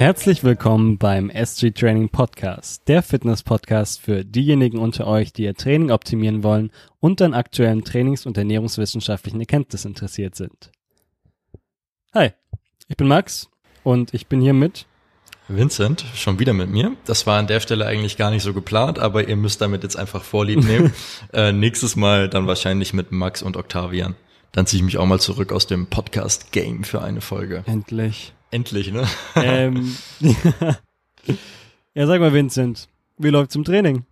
Herzlich willkommen beim S3 Training Podcast, der Fitness-Podcast für diejenigen unter euch, die ihr Training optimieren wollen und an aktuellen trainings- und ernährungswissenschaftlichen Erkenntnissen interessiert sind. Hi, ich bin Max und ich bin hier mit Vincent, schon wieder mit mir. Das war an der Stelle eigentlich gar nicht so geplant, aber ihr müsst damit jetzt einfach Vorlieb nehmen. äh, nächstes Mal dann wahrscheinlich mit Max und Octavian. Dann ziehe ich mich auch mal zurück aus dem Podcast-Game für eine Folge. Endlich. Endlich, ne? ähm, ja, sag mal, Vincent, wie läuft's im Training?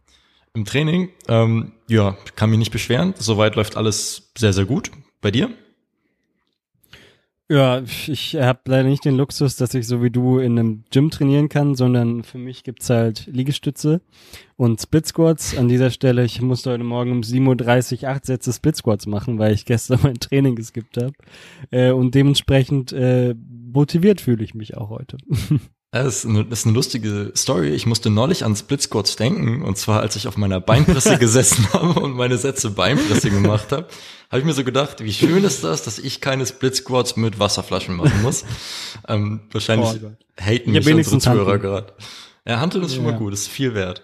Im Training, ähm, ja, kann mich nicht beschweren. Soweit läuft alles sehr, sehr gut. Bei dir? Ja, ich habe leider nicht den Luxus, dass ich so wie du in einem Gym trainieren kann, sondern für mich gibt's halt Liegestütze und Split Squats. An dieser Stelle, ich musste heute Morgen um 7.30 Uhr acht Sätze Split Squats machen, weil ich gestern mein Training geskippt habe. Äh, und dementsprechend äh, motiviert fühle ich mich auch heute. Das ist, eine, das ist eine lustige Story. Ich musste neulich an Split Squats denken. Und zwar, als ich auf meiner Beinpresse gesessen habe und meine Sätze Beinpresse gemacht habe, habe ich mir so gedacht, wie schön ist das, dass ich keine Split Squats mit Wasserflaschen machen muss. ähm, wahrscheinlich oh, haten mich unsere Zuhörer gerade. Ja, Hantel ist schon ja. mal gut, ist viel wert.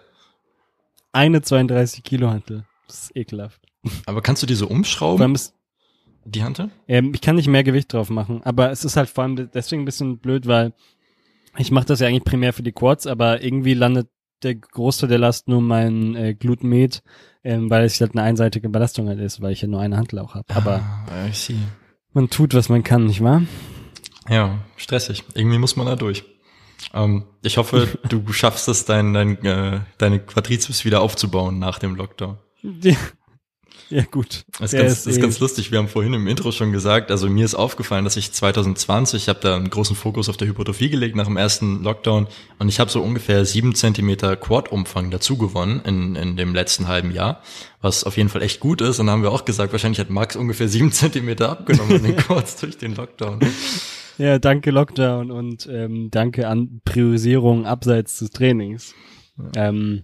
Eine 32 Kilo Hantel. Das ist ekelhaft. Aber kannst du die so umschrauben? Die Hantel? Ähm, ich kann nicht mehr Gewicht drauf machen, aber es ist halt vor allem deswegen ein bisschen blöd, weil ich mache das ja eigentlich primär für die Quads, aber irgendwie landet der Großteil der Last nur mein äh, Glutmet, ähm, weil es halt eine einseitige Belastung halt ist, weil ich ja nur eine Handel auch habe. Aber ah, man tut, was man kann, nicht wahr? Ja, stressig. Irgendwie muss man da durch. Ähm, ich hoffe, du schaffst es, dein, dein, äh, deine Quadrizeps wieder aufzubauen nach dem Lockdown. Ja, gut. Das ist, ganz, ist, ist ganz lustig. Wir haben vorhin im Intro schon gesagt, also mir ist aufgefallen, dass ich 2020, ich habe da einen großen Fokus auf der Hypertrophie gelegt nach dem ersten Lockdown und ich habe so ungefähr sieben Zentimeter Quad-Umfang dazu gewonnen in, in dem letzten halben Jahr, was auf jeden Fall echt gut ist. Und dann haben wir auch gesagt, wahrscheinlich hat Max ungefähr sieben Zentimeter abgenommen in den Quads durch den Lockdown. Ja, danke Lockdown und ähm, danke an Priorisierung abseits des Trainings. Ja. Ähm,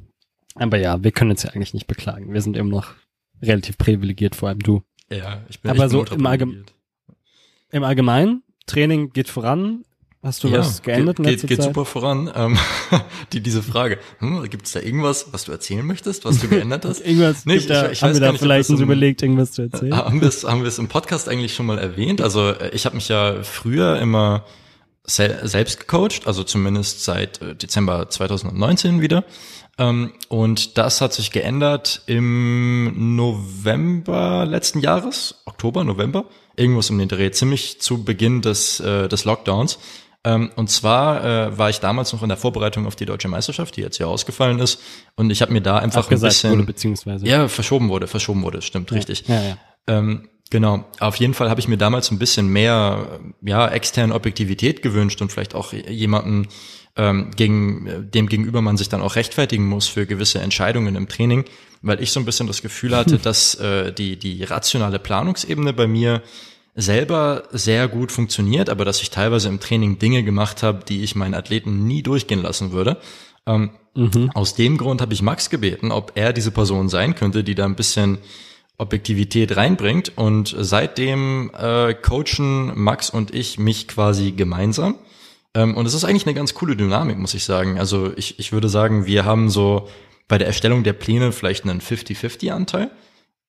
aber ja, wir können uns ja eigentlich nicht beklagen. Wir sind immer noch relativ privilegiert, vor allem du. Ja, ich bin Aber so im, Allgeme im Allgemeinen, Training geht voran. Hast du ja, was geändert geht, geht, geht super voran. Ähm, die, diese Frage, hm, gibt es da irgendwas, was du erzählen möchtest, was du geändert hast? irgendwas, nee, ich, da, ich, ich haben wir da nicht, vielleicht uns überlegt, irgendwas zu erzählen? Haben wir es haben wir es im Podcast eigentlich schon mal erwähnt? Also äh, ich habe mich ja früher immer sel selbst gecoacht, also zumindest seit äh, Dezember 2019 wieder. Ähm, und das hat sich geändert im November letzten Jahres, Oktober, November, irgendwas um den Dreh, ziemlich zu Beginn des, äh, des Lockdowns. Ähm, und zwar äh, war ich damals noch in der Vorbereitung auf die deutsche Meisterschaft, die jetzt ja ausgefallen ist. Und ich habe mir da einfach Abgesagt ein bisschen wurde, beziehungsweise. ja verschoben wurde, verschoben wurde, stimmt ja, richtig. Ja, ja. Ähm, Genau. Auf jeden Fall habe ich mir damals ein bisschen mehr, ja, externe Objektivität gewünscht und vielleicht auch jemanden, ähm, gegen, dem gegenüber man sich dann auch rechtfertigen muss für gewisse Entscheidungen im Training, weil ich so ein bisschen das Gefühl hatte, dass äh, die, die rationale Planungsebene bei mir selber sehr gut funktioniert, aber dass ich teilweise im Training Dinge gemacht habe, die ich meinen Athleten nie durchgehen lassen würde. Ähm, mhm. Aus dem Grund habe ich Max gebeten, ob er diese Person sein könnte, die da ein bisschen Objektivität reinbringt. Und seitdem äh, coachen Max und ich mich quasi gemeinsam. Ähm, und es ist eigentlich eine ganz coole Dynamik, muss ich sagen. Also ich, ich würde sagen, wir haben so bei der Erstellung der Pläne vielleicht einen 50-50-Anteil,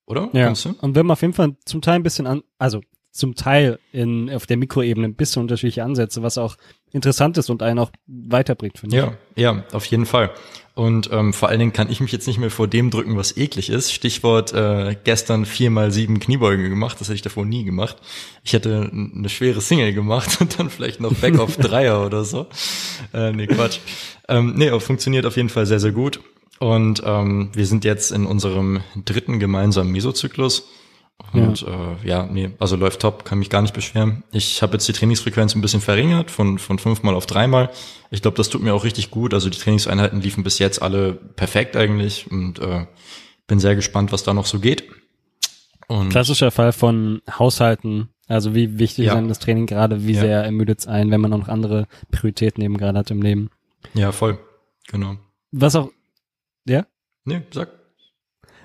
oder? Ja. Und wir haben auf jeden Fall zum Teil ein bisschen an, also zum Teil in, auf der Mikroebene ein bisschen unterschiedliche Ansätze, was auch interessant ist und einen auch weiterbringt, finde ich. Ja, ja, auf jeden Fall. Und ähm, vor allen Dingen kann ich mich jetzt nicht mehr vor dem drücken, was eklig ist. Stichwort äh, gestern vier mal sieben Kniebeugen gemacht, das hätte ich davor nie gemacht. Ich hätte eine schwere Single gemacht und dann vielleicht noch Back auf Dreier oder so. Äh, nee, Quatsch. Ähm, nee, aber funktioniert auf jeden Fall sehr, sehr gut. Und ähm, wir sind jetzt in unserem dritten gemeinsamen Mesozyklus. Und ja. Äh, ja, nee, also läuft top, kann mich gar nicht beschweren. Ich habe jetzt die Trainingsfrequenz ein bisschen verringert, von, von fünfmal auf dreimal. Ich glaube, das tut mir auch richtig gut. Also die Trainingseinheiten liefen bis jetzt alle perfekt eigentlich und äh, bin sehr gespannt, was da noch so geht. Und Klassischer Fall von Haushalten. Also wie wichtig ja. ist das Training gerade, wie ja. sehr ermüdet es ein, wenn man noch andere Prioritäten eben gerade hat im Leben. Ja, voll. Genau. Was auch, ja? Nee, sag.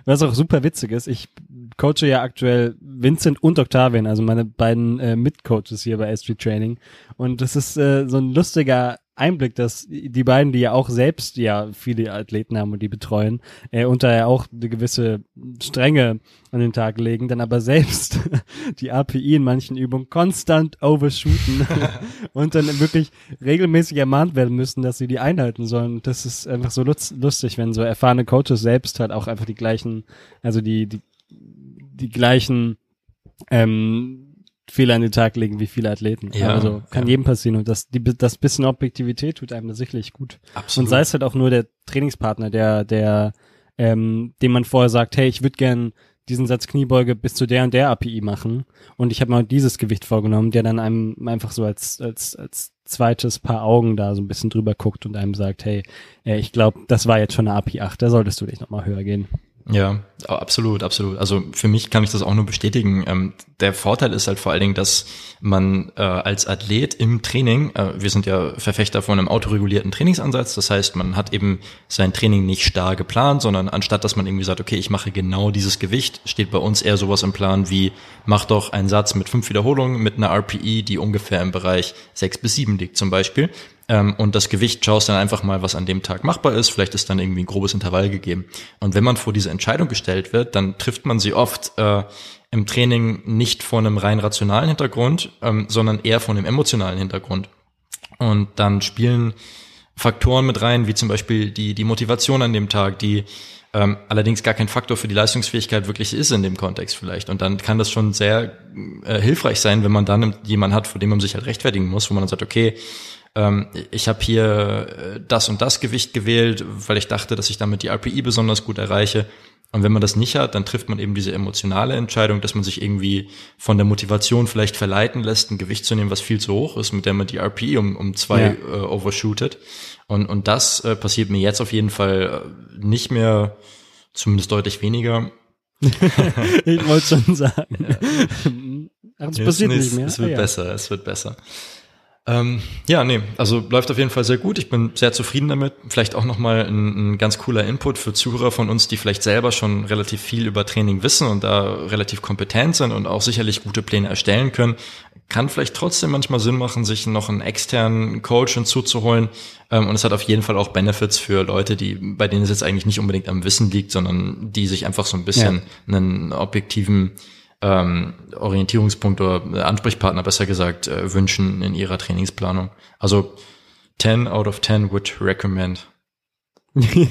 Was auch super witzig ist, ich coache ja aktuell Vincent und Octavian, also meine beiden äh, Mitcoaches hier bei S3 Training. Und das ist äh, so ein lustiger Einblick, dass die beiden, die ja auch selbst ja viele Athleten haben und die betreuen, äh, und da ja auch eine gewisse Strenge an den Tag legen, dann aber selbst die API in manchen Übungen konstant overshooten und dann wirklich regelmäßig ermahnt werden müssen, dass sie die einhalten sollen. Das ist einfach so lustig, wenn so erfahrene Coaches selbst halt auch einfach die gleichen, also die, die, die gleichen ähm, Fehler an den Tag legen wie viele Athleten. Ja, also kann ja. jedem passieren und das, die, das bisschen Objektivität tut einem sicherlich gut. Absolut. Und sei es halt auch nur der Trainingspartner, der, der, ähm, dem man vorher sagt, hey, ich würde gern diesen Satz Kniebeuge bis zu der und der API machen und ich habe mal dieses Gewicht vorgenommen, der dann einem einfach so als als als zweites Paar Augen da so ein bisschen drüber guckt und einem sagt, hey, äh, ich glaube, das war jetzt schon eine API 8, da solltest du dich nochmal höher gehen. Ja, absolut, absolut. Also für mich kann ich das auch nur bestätigen. Ähm, der Vorteil ist halt vor allen Dingen, dass man äh, als Athlet im Training, äh, wir sind ja Verfechter von einem autoregulierten Trainingsansatz, das heißt, man hat eben sein Training nicht starr geplant, sondern anstatt dass man irgendwie sagt, okay, ich mache genau dieses Gewicht, steht bei uns eher sowas im Plan wie, mach doch einen Satz mit fünf Wiederholungen mit einer RPE, die ungefähr im Bereich sechs bis sieben liegt zum Beispiel. Ähm, und das Gewicht schaust dann einfach mal, was an dem Tag machbar ist. Vielleicht ist dann irgendwie ein grobes Intervall gegeben. Und wenn man vor diese Entscheidung gestellt wird, dann trifft man sie oft äh, im Training nicht vor einem rein rationalen Hintergrund, ähm, sondern eher von einem emotionalen Hintergrund. Und dann spielen Faktoren mit rein, wie zum Beispiel die, die Motivation an dem Tag, die ähm, allerdings gar kein Faktor für die Leistungsfähigkeit wirklich ist in dem Kontext vielleicht. Und dann kann das schon sehr äh, hilfreich sein, wenn man dann jemanden hat, vor dem man sich halt rechtfertigen muss, wo man dann sagt, okay, ähm, ich habe hier äh, das und das Gewicht gewählt, weil ich dachte, dass ich damit die RPI besonders gut erreiche. Und wenn man das nicht hat, dann trifft man eben diese emotionale Entscheidung, dass man sich irgendwie von der Motivation vielleicht verleiten lässt, ein Gewicht zu nehmen, was viel zu hoch ist, mit der man die RPI um, um zwei ja. äh, overshootet. Und, und das äh, passiert mir jetzt auf jeden Fall äh, nicht mehr, zumindest deutlich weniger. ich wollte schon sagen. Ja. es passiert nicht mehr. Es wird ah, ja. besser, es wird besser. Ähm, ja, nee, also läuft auf jeden Fall sehr gut. Ich bin sehr zufrieden damit. Vielleicht auch nochmal ein, ein ganz cooler Input für Zuhörer von uns, die vielleicht selber schon relativ viel über Training wissen und da relativ kompetent sind und auch sicherlich gute Pläne erstellen können. Kann vielleicht trotzdem manchmal Sinn machen, sich noch einen externen Coach hinzuzuholen. Ähm, und es hat auf jeden Fall auch Benefits für Leute, die, bei denen es jetzt eigentlich nicht unbedingt am Wissen liegt, sondern die sich einfach so ein bisschen ja. einen objektiven ähm, Orientierungspunkt oder Ansprechpartner besser gesagt äh, wünschen in ihrer Trainingsplanung. Also 10 out of 10 would recommend.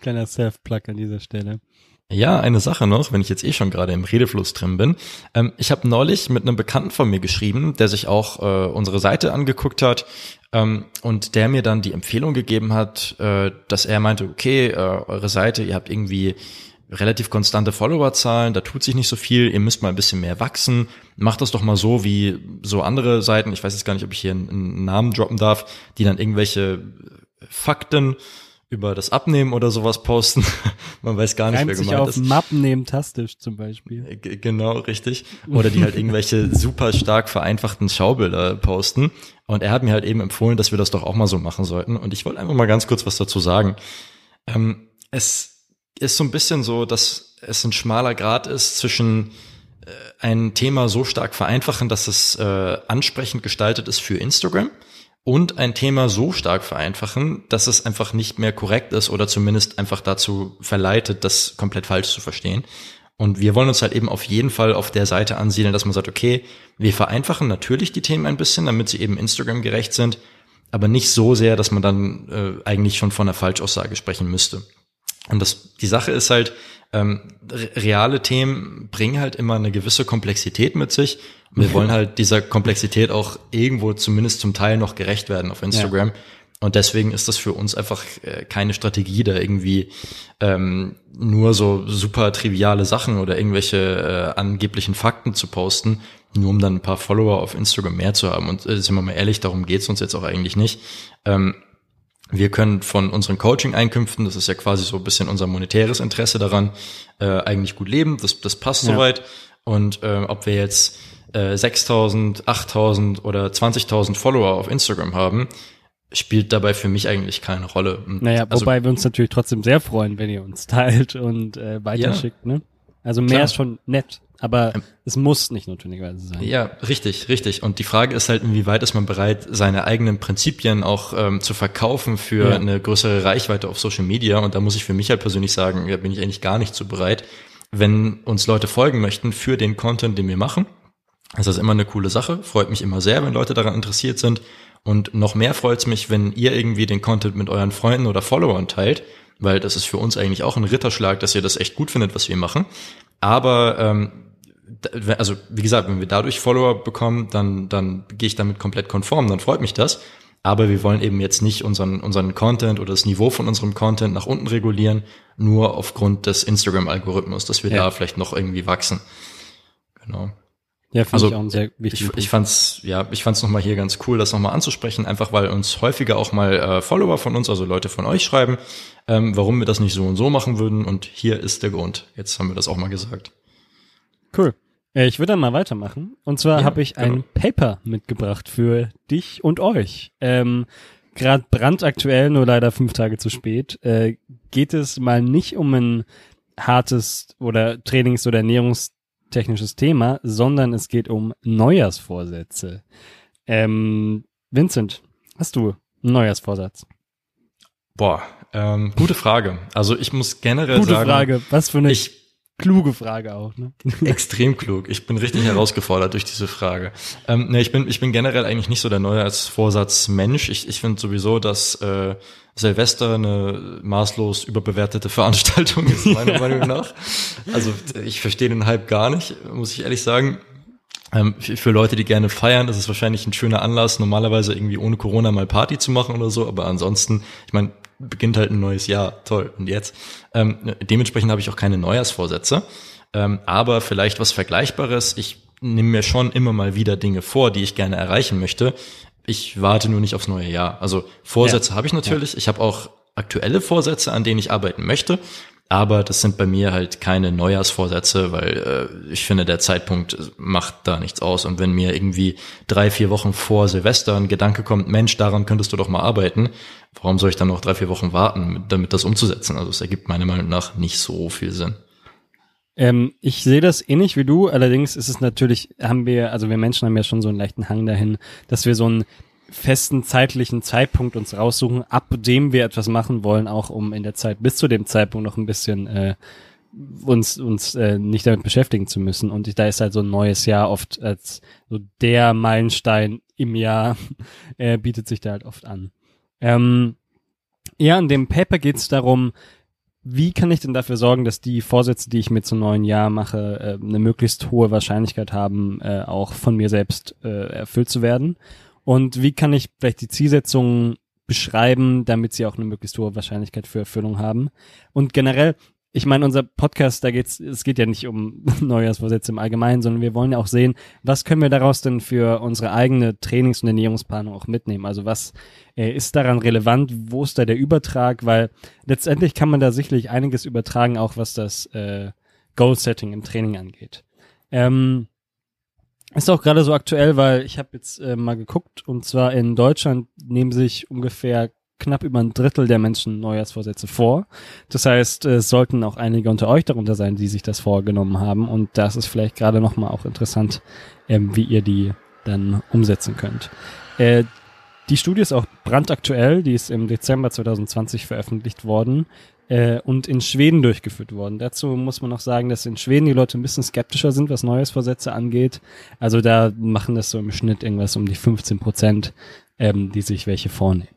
Kleiner Self-Plug an dieser Stelle. Ja, eine Sache noch, wenn ich jetzt eh schon gerade im Redefluss drin bin. Ähm, ich habe neulich mit einem Bekannten von mir geschrieben, der sich auch äh, unsere Seite angeguckt hat ähm, und der mir dann die Empfehlung gegeben hat, äh, dass er meinte, okay, äh, eure Seite, ihr habt irgendwie relativ konstante Followerzahlen, da tut sich nicht so viel, ihr müsst mal ein bisschen mehr wachsen. Macht das doch mal so wie so andere Seiten, ich weiß jetzt gar nicht, ob ich hier einen Namen droppen darf, die dann irgendwelche Fakten über das Abnehmen oder sowas posten. Man weiß gar nicht, Reimt wer gemeint sich auf ist. Mappen nehmen tastisch zum Beispiel. G genau, richtig. Oder die halt irgendwelche super stark vereinfachten Schaubilder posten. Und er hat mir halt eben empfohlen, dass wir das doch auch mal so machen sollten. Und ich wollte einfach mal ganz kurz was dazu sagen. Ähm, es ist so ein bisschen so, dass es ein schmaler Grad ist zwischen äh, ein Thema so stark vereinfachen, dass es äh, ansprechend gestaltet ist für Instagram und ein Thema so stark vereinfachen, dass es einfach nicht mehr korrekt ist oder zumindest einfach dazu verleitet, das komplett falsch zu verstehen. Und wir wollen uns halt eben auf jeden Fall auf der Seite ansiedeln, dass man sagt, okay, wir vereinfachen natürlich die Themen ein bisschen, damit sie eben Instagram gerecht sind, aber nicht so sehr, dass man dann äh, eigentlich schon von einer Falschaussage sprechen müsste. Und das, die Sache ist halt, ähm, reale Themen bringen halt immer eine gewisse Komplexität mit sich. Und wir wollen halt dieser Komplexität auch irgendwo zumindest zum Teil noch gerecht werden auf Instagram. Ja. Und deswegen ist das für uns einfach äh, keine Strategie, da irgendwie ähm, nur so super triviale Sachen oder irgendwelche äh, angeblichen Fakten zu posten, nur um dann ein paar Follower auf Instagram mehr zu haben. Und äh, sind wir mal ehrlich, darum geht's uns jetzt auch eigentlich nicht. Ähm, wir können von unseren Coaching-Einkünften, das ist ja quasi so ein bisschen unser monetäres Interesse daran, äh, eigentlich gut leben. Das, das passt ja. soweit. Und äh, ob wir jetzt äh, 6.000, 8.000 oder 20.000 Follower auf Instagram haben, spielt dabei für mich eigentlich keine Rolle. naja, also, wobei wir uns natürlich trotzdem sehr freuen, wenn ihr uns teilt und äh, weiterschickt, ja. ne? Also mehr Klar. ist schon nett, aber ähm, es muss nicht notwendigerweise sein. Ja, richtig, richtig. Und die Frage ist halt, inwieweit ist man bereit, seine eigenen Prinzipien auch ähm, zu verkaufen für ja. eine größere Reichweite auf Social Media. Und da muss ich für mich halt persönlich sagen, da bin ich eigentlich gar nicht so bereit. Wenn uns Leute folgen möchten für den Content, den wir machen, ist das immer eine coole Sache. Freut mich immer sehr, wenn Leute daran interessiert sind. Und noch mehr freut es mich, wenn ihr irgendwie den Content mit euren Freunden oder Followern teilt, weil das ist für uns eigentlich auch ein Ritterschlag, dass ihr das echt gut findet, was wir machen. Aber ähm, also wie gesagt, wenn wir dadurch Follower bekommen, dann, dann gehe ich damit komplett konform, dann freut mich das. Aber wir wollen eben jetzt nicht unseren, unseren Content oder das Niveau von unserem Content nach unten regulieren, nur aufgrund des Instagram-Algorithmus, dass wir ja. da vielleicht noch irgendwie wachsen. Genau. Ja, finde also, ich auch ein sehr wichtig. Ich, ich fand's, ja, ich fand's nochmal hier ganz cool, das nochmal anzusprechen, einfach weil uns häufiger auch mal äh, Follower von uns, also Leute von euch schreiben, ähm, warum wir das nicht so und so machen würden. Und hier ist der Grund. Jetzt haben wir das auch mal gesagt. Cool. Äh, ich würde dann mal weitermachen. Und zwar ja, habe ich genau. ein Paper mitgebracht für dich und euch. Ähm, Gerade brandaktuell, nur leider fünf Tage zu spät, äh, geht es mal nicht um ein hartes oder Trainings- oder ernährungstechnisches Thema, sondern es geht um Neujahrsvorsätze. Ähm, Vincent, hast du einen Neujahrsvorsatz? Boah, ähm, gute Frage. Also ich muss generell gute sagen. Gute Frage. Was für eine ich, kluge Frage auch. Ne? Extrem klug. Ich bin richtig herausgefordert durch diese Frage. Ähm, ne, ich bin ich bin generell eigentlich nicht so der Neujahrsvorsatz-Mensch. Ich, ich finde sowieso, dass äh, Silvester eine maßlos überbewertete Veranstaltung ist meiner Meinung nach. Also ich verstehe den Hype gar nicht, muss ich ehrlich sagen. Ähm, für Leute, die gerne feiern, ist es wahrscheinlich ein schöner Anlass, normalerweise irgendwie ohne Corona mal Party zu machen oder so. Aber ansonsten, ich meine, beginnt halt ein neues Jahr, toll. Und jetzt? Ähm, dementsprechend habe ich auch keine Neujahrsvorsätze. Ähm, aber vielleicht was Vergleichbares. Ich nehme mir schon immer mal wieder Dinge vor, die ich gerne erreichen möchte. Ich warte nur nicht aufs neue Jahr. Also Vorsätze ja. habe ich natürlich. Ja. Ich habe auch aktuelle Vorsätze, an denen ich arbeiten möchte. Aber das sind bei mir halt keine Neujahrsvorsätze, weil äh, ich finde, der Zeitpunkt macht da nichts aus. Und wenn mir irgendwie drei, vier Wochen vor Silvester ein Gedanke kommt, Mensch, daran könntest du doch mal arbeiten, warum soll ich dann noch drei, vier Wochen warten, damit das umzusetzen? Also es ergibt meiner Meinung nach nicht so viel Sinn. Ähm, ich sehe das ähnlich wie du, allerdings ist es natürlich, haben wir, also wir Menschen haben ja schon so einen leichten Hang dahin, dass wir so ein festen zeitlichen Zeitpunkt uns raussuchen, ab dem wir etwas machen wollen, auch um in der Zeit bis zu dem Zeitpunkt noch ein bisschen äh, uns uns äh, nicht damit beschäftigen zu müssen. Und da ist halt so ein neues Jahr oft als so der Meilenstein im Jahr äh, bietet sich da halt oft an. Ähm, ja, in dem Paper geht es darum, wie kann ich denn dafür sorgen, dass die Vorsätze, die ich mir zum neuen Jahr mache, äh, eine möglichst hohe Wahrscheinlichkeit haben, äh, auch von mir selbst äh, erfüllt zu werden? Und wie kann ich vielleicht die Zielsetzungen beschreiben, damit sie auch eine möglichst hohe Wahrscheinlichkeit für Erfüllung haben? Und generell, ich meine, unser Podcast, da geht's, es geht ja nicht um Neujahrsvorsätze im Allgemeinen, sondern wir wollen ja auch sehen, was können wir daraus denn für unsere eigene Trainings- und Ernährungsplanung auch mitnehmen? Also was äh, ist daran relevant? Wo ist da der Übertrag? Weil letztendlich kann man da sicherlich einiges übertragen, auch was das äh, Goal-Setting im Training angeht. Ähm, ist auch gerade so aktuell, weil ich habe jetzt äh, mal geguckt und zwar in Deutschland nehmen sich ungefähr knapp über ein Drittel der Menschen Neujahrsvorsätze vor. Das heißt, es sollten auch einige unter euch darunter sein, die sich das vorgenommen haben und das ist vielleicht gerade nochmal auch interessant, ähm, wie ihr die dann umsetzen könnt. Äh, die Studie ist auch brandaktuell, die ist im Dezember 2020 veröffentlicht worden äh, und in Schweden durchgeführt worden. Dazu muss man noch sagen, dass in Schweden die Leute ein bisschen skeptischer sind, was Neujahrsvorsätze angeht. Also da machen das so im Schnitt irgendwas um die 15 Prozent, ähm, die sich welche vornehmen.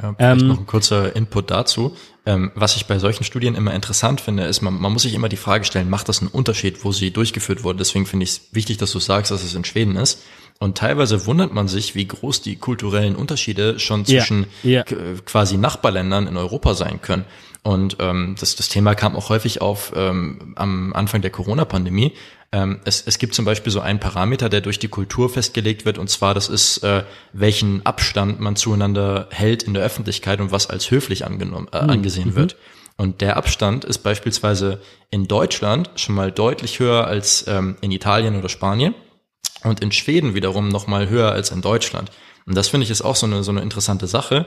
Ja, vielleicht ähm, noch ein kurzer Input dazu. Ähm, was ich bei solchen Studien immer interessant finde, ist, man, man muss sich immer die Frage stellen, macht das einen Unterschied, wo sie durchgeführt wurde? Deswegen finde ich es wichtig, dass du sagst, dass es in Schweden ist. Und teilweise wundert man sich, wie groß die kulturellen Unterschiede schon zwischen ja, ja. quasi Nachbarländern in Europa sein können. Und ähm, das, das Thema kam auch häufig auf ähm, am Anfang der Corona-Pandemie. Ähm, es, es gibt zum Beispiel so einen Parameter, der durch die Kultur festgelegt wird, und zwar das ist, äh, welchen Abstand man zueinander hält in der Öffentlichkeit und was als höflich angenommen, äh, hm, angesehen mhm. wird. Und der Abstand ist beispielsweise in Deutschland schon mal deutlich höher als ähm, in Italien oder Spanien und in Schweden wiederum noch mal höher als in Deutschland. Und das finde ich ist auch so eine, so eine interessante Sache,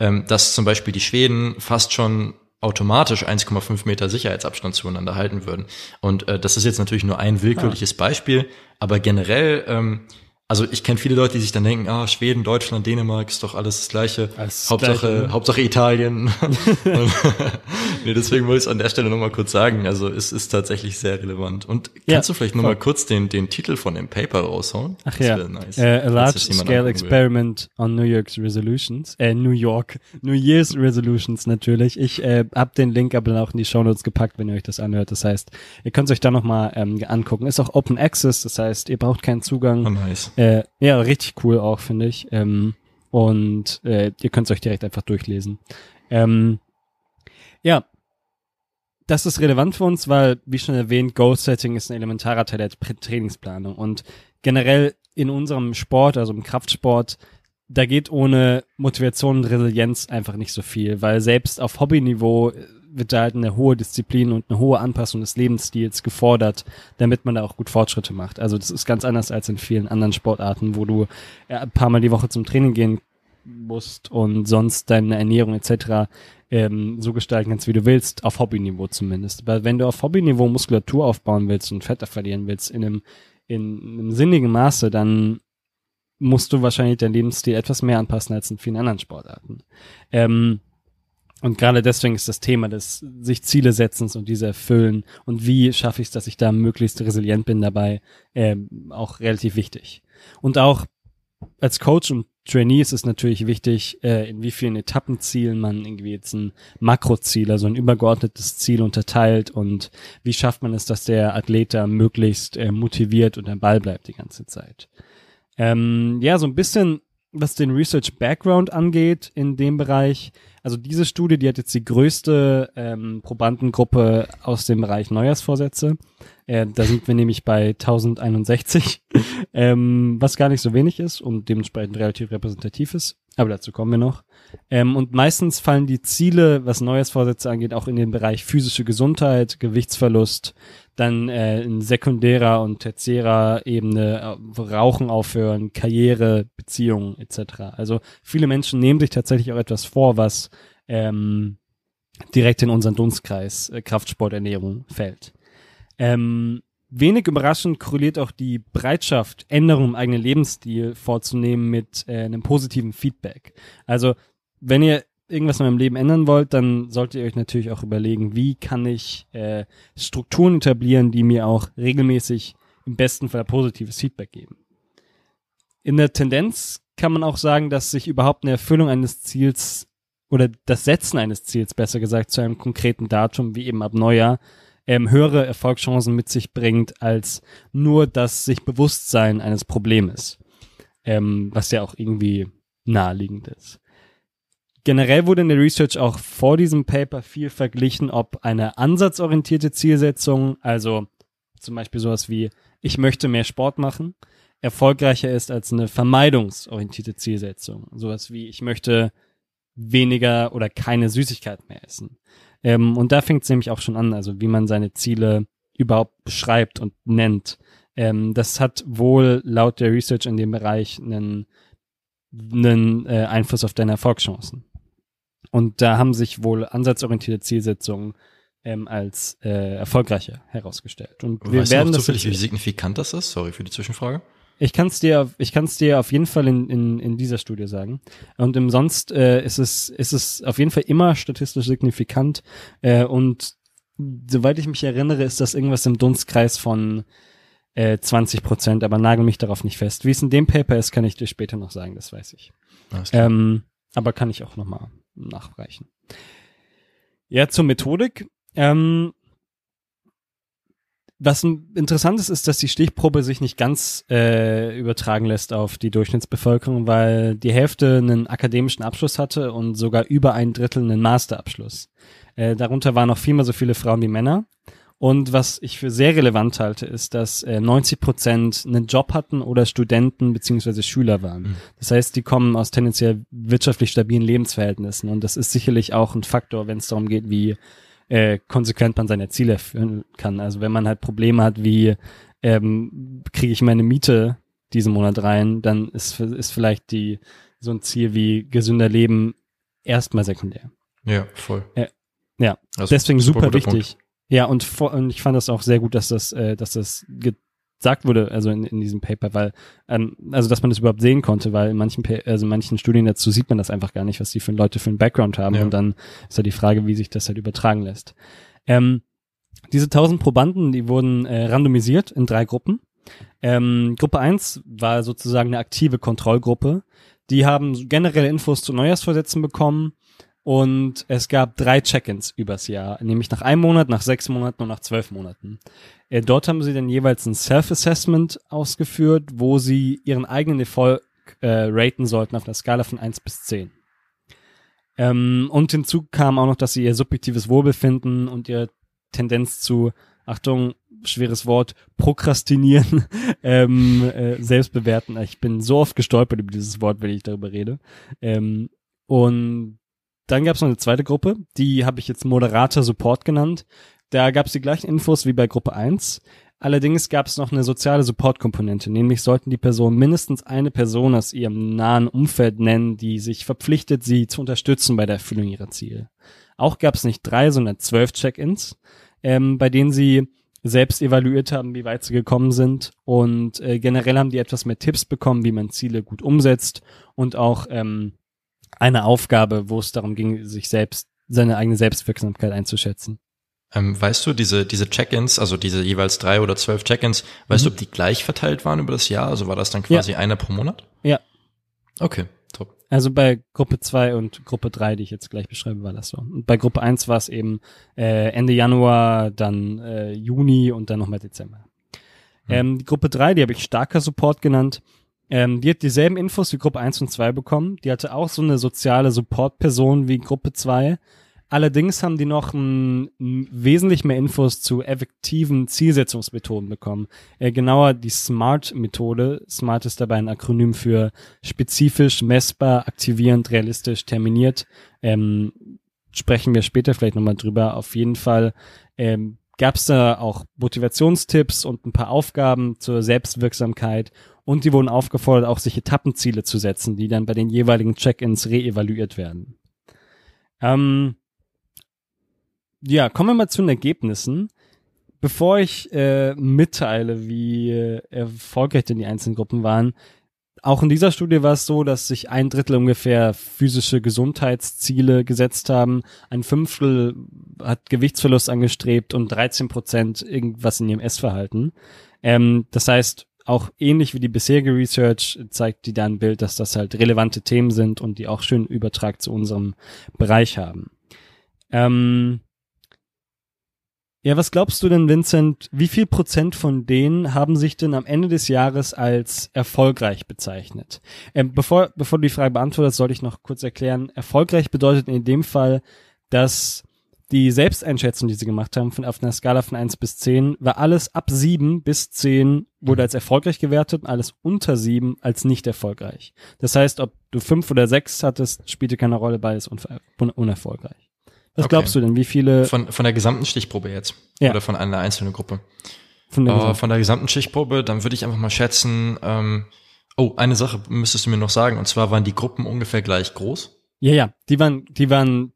ähm, dass zum Beispiel die Schweden fast schon automatisch 1,5 Meter Sicherheitsabstand zueinander halten würden. Und äh, das ist jetzt natürlich nur ein willkürliches ja. Beispiel, aber generell ähm, also ich kenne viele Leute, die sich dann denken, ah, Schweden, Deutschland, Dänemark ist doch alles das Gleiche. Alles Hauptsache, Gleiche. Ne? Hauptsache Italien. nee, deswegen wollte ich es an der Stelle nochmal kurz sagen. Also es ist tatsächlich sehr relevant. Und kannst ja, du vielleicht nochmal kurz den, den Titel von dem Paper raushauen? Ach das ja. Nice, uh, a large scale experiment on New York's resolutions. Äh, New York, New Year's resolutions natürlich. Ich äh, habe den Link aber auch in die Shownotes gepackt, wenn ihr euch das anhört. Das heißt, ihr könnt es euch da nochmal ähm, angucken. Ist auch Open Access, das heißt, ihr braucht keinen Zugang. Oh, nice. Äh, ja, richtig cool auch, finde ich. Ähm, und äh, ihr könnt es euch direkt einfach durchlesen. Ähm, ja, das ist relevant für uns, weil, wie schon erwähnt, Goal-Setting ist ein elementarer Teil der Trainingsplanung. Und generell in unserem Sport, also im Kraftsport, da geht ohne Motivation und Resilienz einfach nicht so viel, weil selbst auf Hobbyniveau wird da halt eine hohe Disziplin und eine hohe Anpassung des Lebensstils gefordert, damit man da auch gut Fortschritte macht. Also das ist ganz anders als in vielen anderen Sportarten, wo du ein paar Mal die Woche zum Training gehen musst und sonst deine Ernährung etc. Ähm, so gestalten kannst, wie du willst, auf Hobbyniveau zumindest. Weil wenn du auf Hobbyniveau Muskulatur aufbauen willst und Fette verlieren willst in einem, in einem sinnigen Maße, dann musst du wahrscheinlich dein Lebensstil etwas mehr anpassen als in vielen anderen Sportarten. Ähm, und gerade deswegen ist das Thema des sich Ziele setzens und diese erfüllen und wie schaffe ich es, dass ich da möglichst resilient bin dabei, ähm, auch relativ wichtig. Und auch als Coach und Trainee ist es natürlich wichtig, äh, in wie vielen Etappenzielen man irgendwie jetzt ein Makroziel, also ein übergeordnetes Ziel unterteilt und wie schafft man es, dass der Athlet da möglichst äh, motiviert und am Ball bleibt die ganze Zeit. Ähm, ja, so ein bisschen, was den Research Background angeht in dem Bereich, also diese Studie, die hat jetzt die größte ähm, Probandengruppe aus dem Bereich Neujahrsvorsätze. Äh, da sind wir nämlich bei 1061, ähm, was gar nicht so wenig ist und dementsprechend relativ repräsentativ ist. Aber dazu kommen wir noch. Ähm, und meistens fallen die Ziele, was Neujahrsvorsätze angeht, auch in den Bereich physische Gesundheit, Gewichtsverlust, dann äh, in sekundärer und tertiärer Ebene äh, Rauchen aufhören, Karriere, Beziehungen etc. Also viele Menschen nehmen sich tatsächlich auch etwas vor, was ähm, direkt in unseren Dunstkreis äh, Kraftsporternährung fällt. Ähm, wenig überraschend korreliert auch die Bereitschaft, Änderungen im eigenen Lebensstil vorzunehmen mit äh, einem positiven Feedback. Also wenn ihr irgendwas in meinem Leben ändern wollt, dann solltet ihr euch natürlich auch überlegen, wie kann ich äh, Strukturen etablieren, die mir auch regelmäßig im besten Fall positives Feedback geben. In der Tendenz kann man auch sagen, dass sich überhaupt eine Erfüllung eines Ziels oder das Setzen eines Ziels, besser gesagt, zu einem konkreten Datum, wie eben ab Neujahr, ähm, höhere Erfolgschancen mit sich bringt, als nur das sich Bewusstsein eines Problems. Ähm, was ja auch irgendwie naheliegend ist. Generell wurde in der Research auch vor diesem Paper viel verglichen, ob eine ansatzorientierte Zielsetzung, also zum Beispiel sowas wie, ich möchte mehr Sport machen, erfolgreicher ist als eine vermeidungsorientierte Zielsetzung. Sowas wie, ich möchte weniger oder keine Süßigkeit mehr essen. Ähm, und da fängt es nämlich auch schon an, also wie man seine Ziele überhaupt beschreibt und nennt. Ähm, das hat wohl laut der Research in dem Bereich einen, einen äh, Einfluss auf deine Erfolgschancen. Und da haben sich wohl ansatzorientierte Zielsetzungen ähm, als äh, erfolgreicher herausgestellt. Und wir weißt werden du noch zufällig, wie signifikant das ist? Sorry für die Zwischenfrage. Ich kann es dir, ich kann es dir auf jeden Fall in, in, in dieser Studie sagen. Und im sonst äh, ist es ist es auf jeden Fall immer statistisch signifikant. Äh, und soweit ich mich erinnere, ist das irgendwas im Dunstkreis von äh, 20 Prozent. Aber nagel mich darauf nicht fest. Wie es in dem Paper ist, kann ich dir später noch sagen. Das weiß ich. Ähm, aber kann ich auch noch mal nachreichen. Ja, zur Methodik. Ähm, was interessant ist, ist, dass die Stichprobe sich nicht ganz äh, übertragen lässt auf die Durchschnittsbevölkerung, weil die Hälfte einen akademischen Abschluss hatte und sogar über ein Drittel einen Masterabschluss. Äh, darunter waren noch viermal so viele Frauen wie Männer. Und was ich für sehr relevant halte, ist, dass äh, 90 Prozent einen Job hatten oder Studenten beziehungsweise Schüler waren. Mhm. Das heißt, die kommen aus tendenziell wirtschaftlich stabilen Lebensverhältnissen. Und das ist sicherlich auch ein Faktor, wenn es darum geht, wie äh, konsequent man seine Ziele führen kann. Also wenn man halt Probleme hat, wie ähm, kriege ich meine Miete diesen Monat rein, dann ist, ist vielleicht die so ein Ziel wie gesünder Leben erstmal sekundär. Ja, voll. Äh, Ja, also deswegen super, super wichtig. Punkt. Ja, und, vor, und ich fand das auch sehr gut, dass das, äh, dass das gesagt wurde, also in, in diesem Paper, weil, ähm, also dass man das überhaupt sehen konnte, weil in manchen, also in manchen Studien dazu sieht man das einfach gar nicht, was die für Leute für einen Background haben. Ja. Und dann ist ja die Frage, wie sich das halt übertragen lässt. Ähm, diese 1000 Probanden, die wurden äh, randomisiert in drei Gruppen. Ähm, Gruppe 1 war sozusagen eine aktive Kontrollgruppe. Die haben generelle Infos zu Neujahrsvorsätzen bekommen und es gab drei Check-ins übers Jahr, nämlich nach einem Monat, nach sechs Monaten und nach zwölf Monaten. Äh, dort haben sie dann jeweils ein Self-Assessment ausgeführt, wo sie ihren eigenen Erfolg äh, raten sollten auf einer Skala von eins bis zehn. Ähm, und hinzu kam auch noch, dass sie ihr subjektives Wohlbefinden und ihre Tendenz zu, Achtung, schweres Wort, prokrastinieren, ähm, äh, selbst bewerten. Ich bin so oft gestolpert über dieses Wort, wenn ich darüber rede. Ähm, und dann gab es noch eine zweite Gruppe, die habe ich jetzt moderater Support genannt. Da gab es die gleichen Infos wie bei Gruppe 1. Allerdings gab es noch eine soziale Support-Komponente, nämlich sollten die Personen mindestens eine Person aus ihrem nahen Umfeld nennen, die sich verpflichtet, sie zu unterstützen bei der Erfüllung ihrer Ziele. Auch gab es nicht drei, sondern zwölf Check-ins, ähm, bei denen sie selbst evaluiert haben, wie weit sie gekommen sind. Und äh, generell haben die etwas mehr Tipps bekommen, wie man Ziele gut umsetzt und auch ähm, eine Aufgabe, wo es darum ging, sich selbst, seine eigene Selbstwirksamkeit einzuschätzen. Ähm, weißt du, diese, diese Check-ins, also diese jeweils drei oder zwölf Check-ins, weißt mhm. du, ob die gleich verteilt waren über das Jahr? Also war das dann quasi ja. einer pro Monat? Ja. Okay, top. Also bei Gruppe 2 und Gruppe 3, die ich jetzt gleich beschreibe, war das so. Und bei Gruppe 1 war es eben äh, Ende Januar, dann äh, Juni und dann nochmal Dezember. Mhm. Ähm, die Gruppe 3, die habe ich starker Support genannt. Ähm, die hat dieselben Infos wie Gruppe 1 und 2 bekommen. Die hatte auch so eine soziale Support-Person wie Gruppe 2. Allerdings haben die noch m, wesentlich mehr Infos zu effektiven Zielsetzungsmethoden bekommen. Äh, genauer die SMART-Methode. SMART ist dabei ein Akronym für spezifisch, messbar, aktivierend, realistisch, terminiert. Ähm, sprechen wir später vielleicht nochmal drüber. Auf jeden Fall ähm, gab es da auch Motivationstipps und ein paar Aufgaben zur Selbstwirksamkeit und die wurden aufgefordert, auch sich Etappenziele zu setzen, die dann bei den jeweiligen Check-ins reevaluiert werden. Ähm, ja, kommen wir mal zu den Ergebnissen. Bevor ich äh, mitteile, wie äh, erfolgreich denn die einzelnen Gruppen waren, auch in dieser Studie war es so, dass sich ein Drittel ungefähr physische Gesundheitsziele gesetzt haben, ein Fünftel hat Gewichtsverlust angestrebt und 13 Prozent irgendwas in ihrem Essverhalten. Ähm, das heißt, auch ähnlich wie die bisherige Research zeigt die da ein Bild, dass das halt relevante Themen sind und die auch schön Übertrag zu unserem Bereich haben. Ähm ja, was glaubst du denn, Vincent, wie viel Prozent von denen haben sich denn am Ende des Jahres als erfolgreich bezeichnet? Ähm, bevor, bevor du die Frage beantwortest, sollte ich noch kurz erklären. Erfolgreich bedeutet in dem Fall, dass die Selbsteinschätzung, die sie gemacht haben, von, auf einer Skala von eins bis zehn war alles ab sieben bis zehn wurde als erfolgreich gewertet und alles unter sieben als nicht erfolgreich. Das heißt, ob du fünf oder sechs hattest, spielte keine Rolle, beides un unerfolgreich. Was okay. glaubst du denn, wie viele? Von, von der gesamten Stichprobe jetzt? Ja. Oder von einer einzelnen Gruppe? Von der, uh, von der gesamten Stichprobe, dann würde ich einfach mal schätzen, ähm, oh, eine Sache müsstest du mir noch sagen, und zwar waren die Gruppen ungefähr gleich groß? Ja, ja, die waren, die waren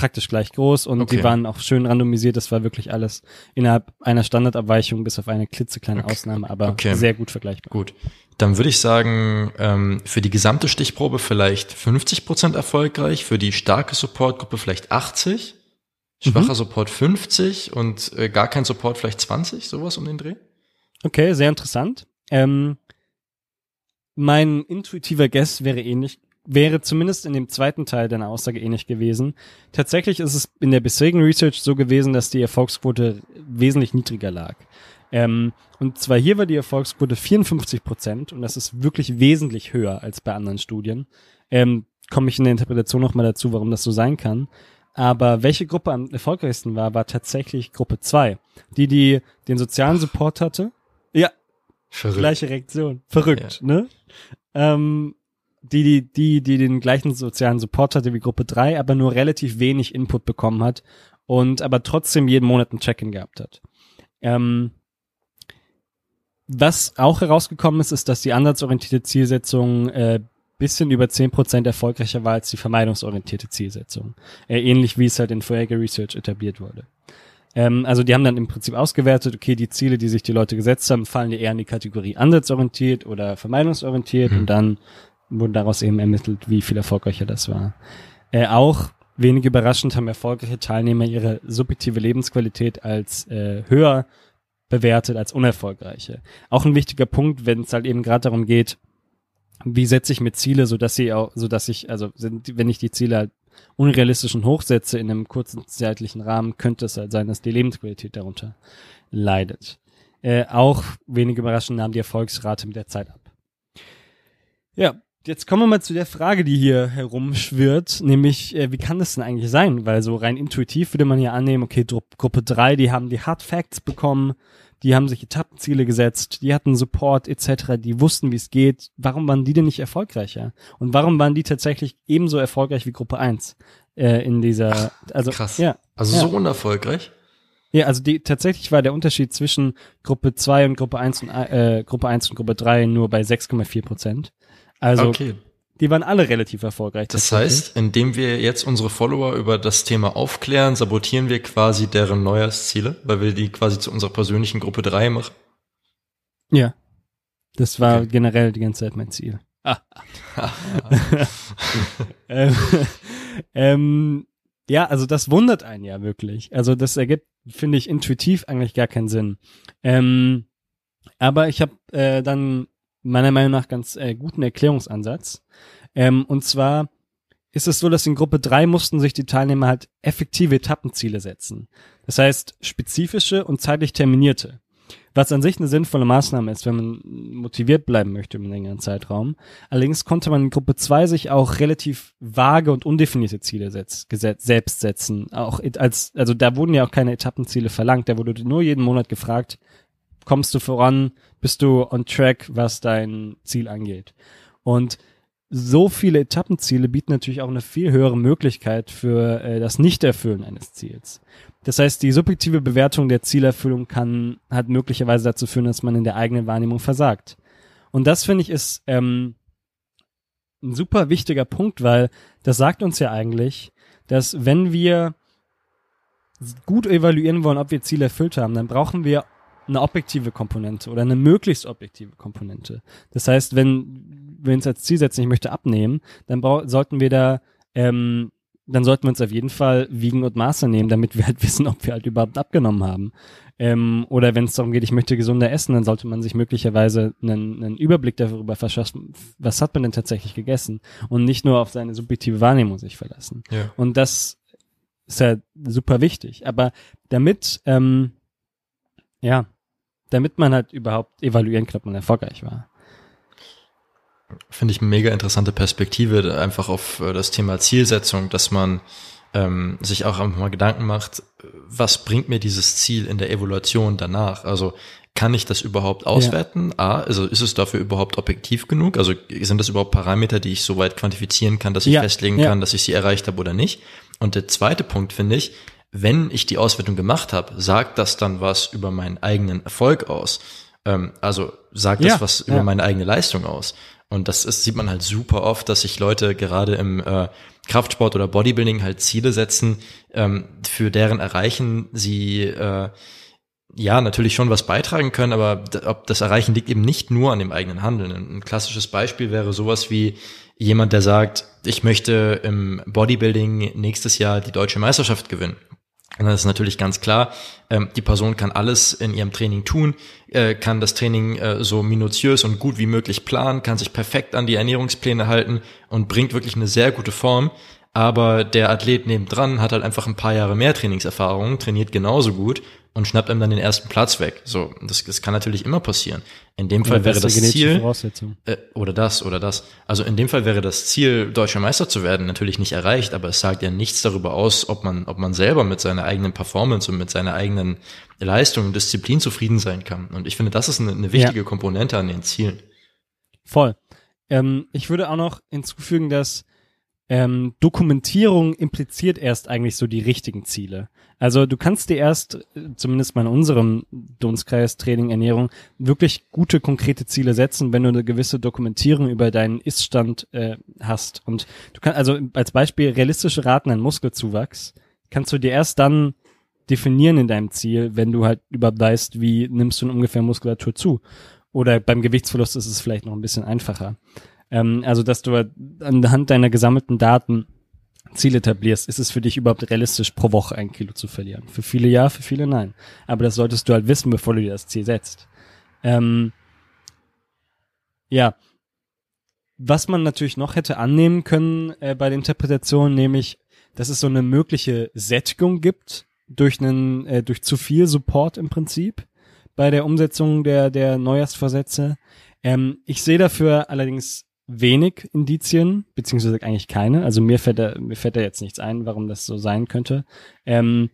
praktisch gleich groß und okay. die waren auch schön randomisiert. Das war wirklich alles innerhalb einer Standardabweichung bis auf eine klitzekleine okay. Ausnahme, aber okay. sehr gut vergleichbar. Gut. Dann würde ich sagen, ähm, für die gesamte Stichprobe vielleicht 50 Prozent erfolgreich, für die starke Supportgruppe vielleicht 80, schwacher mhm. Support 50 und äh, gar kein Support vielleicht 20, sowas um den Dreh. Okay, sehr interessant. Ähm, mein intuitiver Guess wäre ähnlich wäre zumindest in dem zweiten Teil deiner Aussage ähnlich gewesen. Tatsächlich ist es in der bisherigen Research so gewesen, dass die Erfolgsquote wesentlich niedriger lag. Ähm, und zwar hier war die Erfolgsquote 54 Prozent und das ist wirklich wesentlich höher als bei anderen Studien. Ähm, Komme ich in der Interpretation nochmal dazu, warum das so sein kann. Aber welche Gruppe am erfolgreichsten war, war tatsächlich Gruppe 2. Die, die den sozialen Support hatte. Ja. Verrückt. Gleiche Reaktion. Verrückt, ja. ne? Ähm, die, die, die, die den gleichen sozialen Support hatte wie Gruppe 3, aber nur relativ wenig Input bekommen hat und aber trotzdem jeden Monat ein Check-in gehabt hat. Ähm, was auch herausgekommen ist, ist, dass die ansatzorientierte Zielsetzung äh, bisschen über zehn Prozent erfolgreicher war als die vermeidungsorientierte Zielsetzung. Äh, ähnlich wie es halt in vorheriger Research etabliert wurde. Ähm, also die haben dann im Prinzip ausgewertet, okay, die Ziele, die sich die Leute gesetzt haben, fallen eher in die Kategorie ansatzorientiert oder vermeidungsorientiert mhm. und dann wurde daraus eben ermittelt, wie viel erfolgreicher das war. Äh, auch wenig überraschend haben erfolgreiche Teilnehmer ihre subjektive Lebensqualität als äh, höher bewertet als unerfolgreiche. Auch ein wichtiger Punkt, wenn es halt eben gerade darum geht, wie setze ich mir Ziele, so dass sie auch, so dass ich, also wenn ich die Ziele halt unrealistisch und hochsetze in einem kurzen zeitlichen Rahmen, könnte es halt sein, dass die Lebensqualität darunter leidet. Äh, auch wenig überraschend nahm die Erfolgsrate mit der Zeit ab. Ja, Jetzt kommen wir mal zu der Frage, die hier herumschwirrt, nämlich, äh, wie kann das denn eigentlich sein? Weil so rein intuitiv würde man ja annehmen, okay, Gruppe 3, die haben die Hard Facts bekommen, die haben sich Etappenziele gesetzt, die hatten Support etc., die wussten, wie es geht. Warum waren die denn nicht erfolgreicher? Und warum waren die tatsächlich ebenso erfolgreich wie Gruppe 1 äh, in dieser, also krass. Ja, also ja. so unerfolgreich? Ja, also die tatsächlich war der Unterschied zwischen Gruppe 2 und Gruppe 1 und äh, Gruppe 1 und Gruppe 3 nur bei 6,4 Prozent. Also okay. die waren alle relativ erfolgreich. Das heißt, indem wir jetzt unsere Follower über das Thema aufklären, sabotieren wir quasi deren Neujahrsziele, weil wir die quasi zu unserer persönlichen Gruppe 3 machen. Ja. Das war okay. generell die ganze Zeit mein Ziel. Ah. ähm, ähm, ja, also das wundert einen ja wirklich. Also das ergibt, finde ich, intuitiv eigentlich gar keinen Sinn. Ähm, aber ich habe äh, dann meiner Meinung nach ganz äh, guten Erklärungsansatz. Ähm, und zwar ist es so, dass in Gruppe drei mussten sich die Teilnehmer halt effektive Etappenziele setzen. Das heißt, spezifische und zeitlich terminierte. Was an sich eine sinnvolle Maßnahme ist, wenn man motiviert bleiben möchte im längeren Zeitraum. Allerdings konnte man in Gruppe zwei sich auch relativ vage und undefinierte Ziele setz, gesetz, selbst setzen. Auch als, also da wurden ja auch keine Etappenziele verlangt. Da wurde nur jeden Monat gefragt, kommst du voran, bist du on track, was dein Ziel angeht. Und so viele Etappenziele bieten natürlich auch eine viel höhere Möglichkeit für äh, das Nichterfüllen eines Ziels. Das heißt, die subjektive Bewertung der Zielerfüllung kann hat möglicherweise dazu führen, dass man in der eigenen Wahrnehmung versagt. Und das finde ich ist ähm, ein super wichtiger Punkt, weil das sagt uns ja eigentlich, dass wenn wir gut evaluieren wollen, ob wir Ziele erfüllt haben, dann brauchen wir eine objektive Komponente oder eine möglichst objektive Komponente. Das heißt, wenn wir uns als Ziel setzen, ich möchte abnehmen, dann sollten wir da, ähm, dann sollten wir uns auf jeden Fall wiegen und Maße nehmen, damit wir halt wissen, ob wir halt überhaupt abgenommen haben. Ähm, oder wenn es darum geht, ich möchte gesunder essen, dann sollte man sich möglicherweise einen, einen Überblick darüber verschaffen, was hat man denn tatsächlich gegessen und nicht nur auf seine subjektive Wahrnehmung sich verlassen. Ja. Und das ist ja super wichtig. Aber damit, ähm, ja, damit man halt überhaupt evaluieren kann, ob man erfolgreich war. Finde ich eine mega interessante Perspektive, einfach auf äh, das Thema Zielsetzung, dass man ähm, sich auch einfach mal Gedanken macht, was bringt mir dieses Ziel in der Evaluation danach? Also kann ich das überhaupt auswerten? Ja. A, also ist es dafür überhaupt objektiv genug? Also sind das überhaupt Parameter, die ich soweit quantifizieren kann, dass ich ja. festlegen ja. kann, dass ich sie erreicht habe oder nicht? Und der zweite Punkt finde ich, wenn ich die Auswertung gemacht habe, sagt das dann was über meinen eigenen Erfolg aus? Ähm, also sagt das ja, was über meine eigene Leistung aus? Und das ist, sieht man halt super oft, dass sich Leute gerade im äh, Kraftsport oder Bodybuilding halt Ziele setzen, ähm, für deren Erreichen sie äh, ja natürlich schon was beitragen können, aber ob das Erreichen liegt eben nicht nur an dem eigenen Handeln. Ein klassisches Beispiel wäre sowas wie jemand, der sagt, ich möchte im Bodybuilding nächstes Jahr die deutsche Meisterschaft gewinnen. Und das ist natürlich ganz klar, ähm, die Person kann alles in ihrem Training tun, äh, kann das Training äh, so minutiös und gut wie möglich planen, kann sich perfekt an die Ernährungspläne halten und bringt wirklich eine sehr gute Form. Aber der Athlet nebendran hat halt einfach ein paar Jahre mehr Trainingserfahrung, trainiert genauso gut und schnappt einem dann den ersten Platz weg. So, das, das kann natürlich immer passieren. In dem Fall wäre das Ziel äh, oder das oder das. Also in dem Fall wäre das Ziel, deutscher Meister zu werden, natürlich nicht erreicht, aber es sagt ja nichts darüber aus, ob man, ob man selber mit seiner eigenen Performance und mit seiner eigenen Leistung und Disziplin zufrieden sein kann. Und ich finde, das ist eine, eine wichtige ja. Komponente an den Zielen. Voll. Ähm, ich würde auch noch hinzufügen, dass ähm, Dokumentierung impliziert erst eigentlich so die richtigen Ziele. Also du kannst dir erst, zumindest mal in unserem Dunstkreis Training Ernährung, wirklich gute konkrete Ziele setzen, wenn du eine gewisse Dokumentierung über deinen Iststand äh, hast. Und du kannst also als Beispiel realistische Raten an Muskelzuwachs kannst du dir erst dann definieren in deinem Ziel, wenn du halt überhaupt weißt, wie nimmst du ungefähr Muskulatur zu. Oder beim Gewichtsverlust ist es vielleicht noch ein bisschen einfacher. Ähm, also, dass du anhand deiner gesammelten Daten Ziel etablierst, ist es für dich überhaupt realistisch, pro Woche ein Kilo zu verlieren? Für viele ja, für viele nein. Aber das solltest du halt wissen, bevor du dir das Ziel setzt. Ähm, ja. Was man natürlich noch hätte annehmen können äh, bei der Interpretation, nämlich, dass es so eine mögliche Sättigung gibt durch einen, äh, durch zu viel Support im Prinzip bei der Umsetzung der, der Neujahrsvorsätze. Ähm, ich sehe dafür allerdings wenig Indizien, beziehungsweise eigentlich keine. Also mir fällt da, mir fällt da jetzt nichts ein, warum das so sein könnte. Ähm,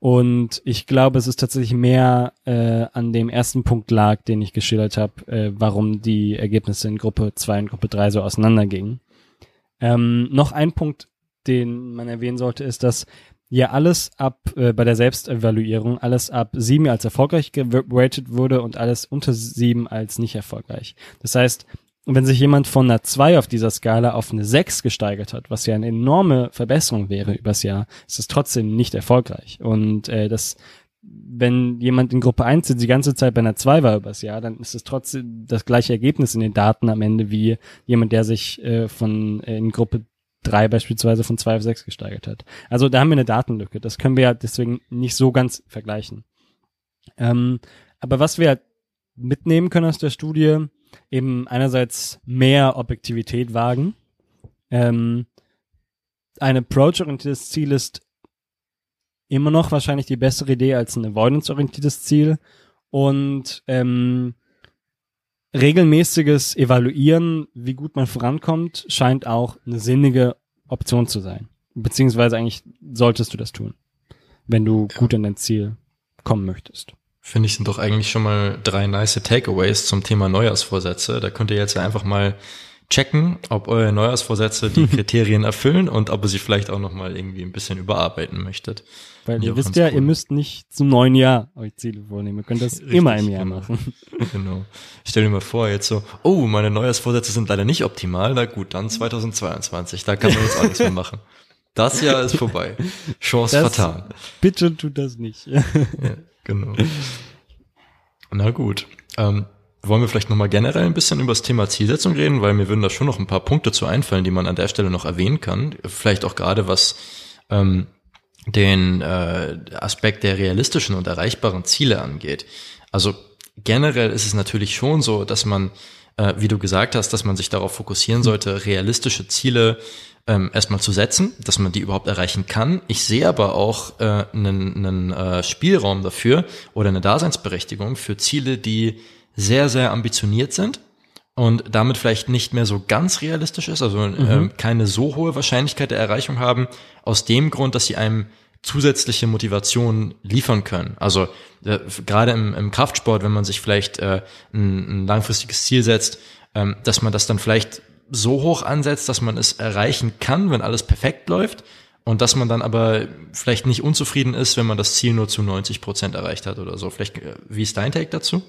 und ich glaube, es ist tatsächlich mehr äh, an dem ersten Punkt lag, den ich geschildert habe, äh, warum die Ergebnisse in Gruppe 2 und Gruppe 3 so auseinandergingen. Ähm, noch ein Punkt, den man erwähnen sollte, ist, dass ja alles ab äh, bei der Selbstevaluierung alles ab sieben als erfolgreich geratet wurde und alles unter sieben als nicht erfolgreich. Das heißt, wenn sich jemand von einer zwei auf dieser Skala auf eine sechs gesteigert hat, was ja eine enorme Verbesserung wäre übers Jahr, ist es trotzdem nicht erfolgreich. Und äh, das wenn jemand in Gruppe 1 die ganze Zeit bei einer 2 war übers Jahr, dann ist es trotzdem das gleiche Ergebnis in den Daten am Ende wie jemand, der sich äh, von äh, in Gruppe drei beispielsweise von zwei auf sechs gesteigert hat. Also da haben wir eine Datenlücke. Das können wir ja deswegen nicht so ganz vergleichen. Ähm, aber was wir mitnehmen können aus der Studie, eben einerseits mehr Objektivität wagen. Ähm, ein approach-orientiertes Ziel ist immer noch wahrscheinlich die bessere Idee als ein avoidance-orientiertes Ziel. Und ähm, regelmäßiges Evaluieren, wie gut man vorankommt, scheint auch eine sinnige Option zu sein. Beziehungsweise eigentlich solltest du das tun, wenn du ja. gut an dein Ziel kommen möchtest. Finde ich, sind doch eigentlich schon mal drei nice Takeaways zum Thema Neujahrsvorsätze. Da könnt ihr jetzt einfach mal checken, ob eure Neujahrsvorsätze die Kriterien erfüllen und ob ihr sie vielleicht auch nochmal irgendwie ein bisschen überarbeiten möchtet. Weil ihr wisst ja, cool. ihr müsst nicht zum neuen Jahr euch Ziele vornehmen. Ihr könnt das Richtig, immer im Jahr genau. machen. Genau. Ich stell dir mal vor, jetzt so, oh, meine Neujahrsvorsätze sind leider nicht optimal. Na gut, dann 2022. Da kann man jetzt auch nichts mehr machen. Das Jahr ist vorbei. Chance das, vertan. Bitte tut das nicht. ja, genau. Na gut. Ähm, wollen wir vielleicht nochmal generell ein bisschen über das Thema Zielsetzung reden, weil mir würden da schon noch ein paar Punkte zu einfallen, die man an der Stelle noch erwähnen kann. Vielleicht auch gerade was ähm, den äh, Aspekt der realistischen und erreichbaren Ziele angeht. Also generell ist es natürlich schon so, dass man, äh, wie du gesagt hast, dass man sich darauf fokussieren sollte, realistische Ziele ähm, erstmal zu setzen, dass man die überhaupt erreichen kann. Ich sehe aber auch äh, einen, einen äh, Spielraum dafür oder eine Daseinsberechtigung für Ziele, die sehr, sehr ambitioniert sind und damit vielleicht nicht mehr so ganz realistisch ist, also mhm. ähm, keine so hohe Wahrscheinlichkeit der Erreichung haben, aus dem Grund, dass sie einem zusätzliche Motivation liefern können. Also äh, gerade im, im Kraftsport, wenn man sich vielleicht äh, ein, ein langfristiges Ziel setzt, ähm, dass man das dann vielleicht so hoch ansetzt, dass man es erreichen kann, wenn alles perfekt läuft und dass man dann aber vielleicht nicht unzufrieden ist, wenn man das Ziel nur zu 90 Prozent erreicht hat oder so. Vielleicht, äh, wie ist dein Take dazu?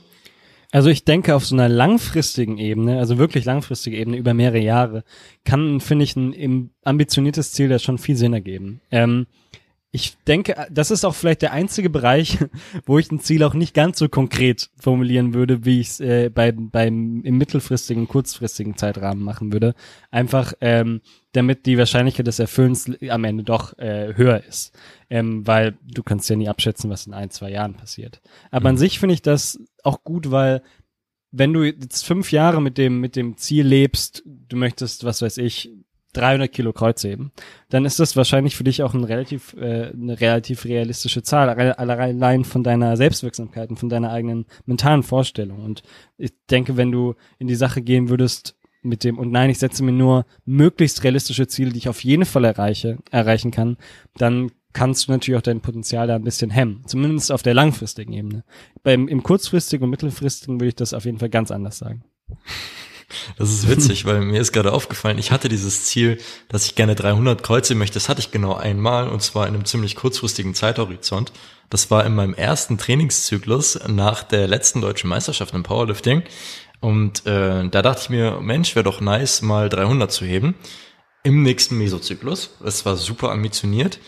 Also ich denke, auf so einer langfristigen Ebene, also wirklich langfristige Ebene über mehrere Jahre, kann, finde ich, ein ambitioniertes Ziel das schon viel Sinn ergeben. Ähm, ich denke, das ist auch vielleicht der einzige Bereich, wo ich ein Ziel auch nicht ganz so konkret formulieren würde, wie ich es äh, bei, beim im mittelfristigen, kurzfristigen Zeitrahmen machen würde. Einfach, ähm, damit die Wahrscheinlichkeit des Erfüllens am Ende doch äh, höher ist. Ähm, weil du kannst ja nie abschätzen, was in ein, zwei Jahren passiert. Aber mhm. an sich finde ich das auch gut, weil wenn du jetzt fünf Jahre mit dem, mit dem Ziel lebst, du möchtest, was weiß ich, 300 Kilo Kreuzheben, dann ist das wahrscheinlich für dich auch ein relativ, äh, eine relativ realistische Zahl, allein von deiner Selbstwirksamkeit und von deiner eigenen mentalen Vorstellung. Und ich denke, wenn du in die Sache gehen würdest mit dem, und nein, ich setze mir nur möglichst realistische Ziele, die ich auf jeden Fall erreiche, erreichen kann, dann kannst du natürlich auch dein Potenzial da ein bisschen hemmen. Zumindest auf der langfristigen Ebene. Beim, im kurzfristigen und mittelfristigen würde ich das auf jeden Fall ganz anders sagen. Das ist witzig, weil mir ist gerade aufgefallen, ich hatte dieses Ziel, dass ich gerne 300 Kreuze möchte. Das hatte ich genau einmal und zwar in einem ziemlich kurzfristigen Zeithorizont. Das war in meinem ersten Trainingszyklus nach der letzten deutschen Meisterschaft im Powerlifting. Und äh, da dachte ich mir, Mensch, wäre doch nice, mal 300 zu heben im nächsten Mesozyklus. Es war super ambitioniert.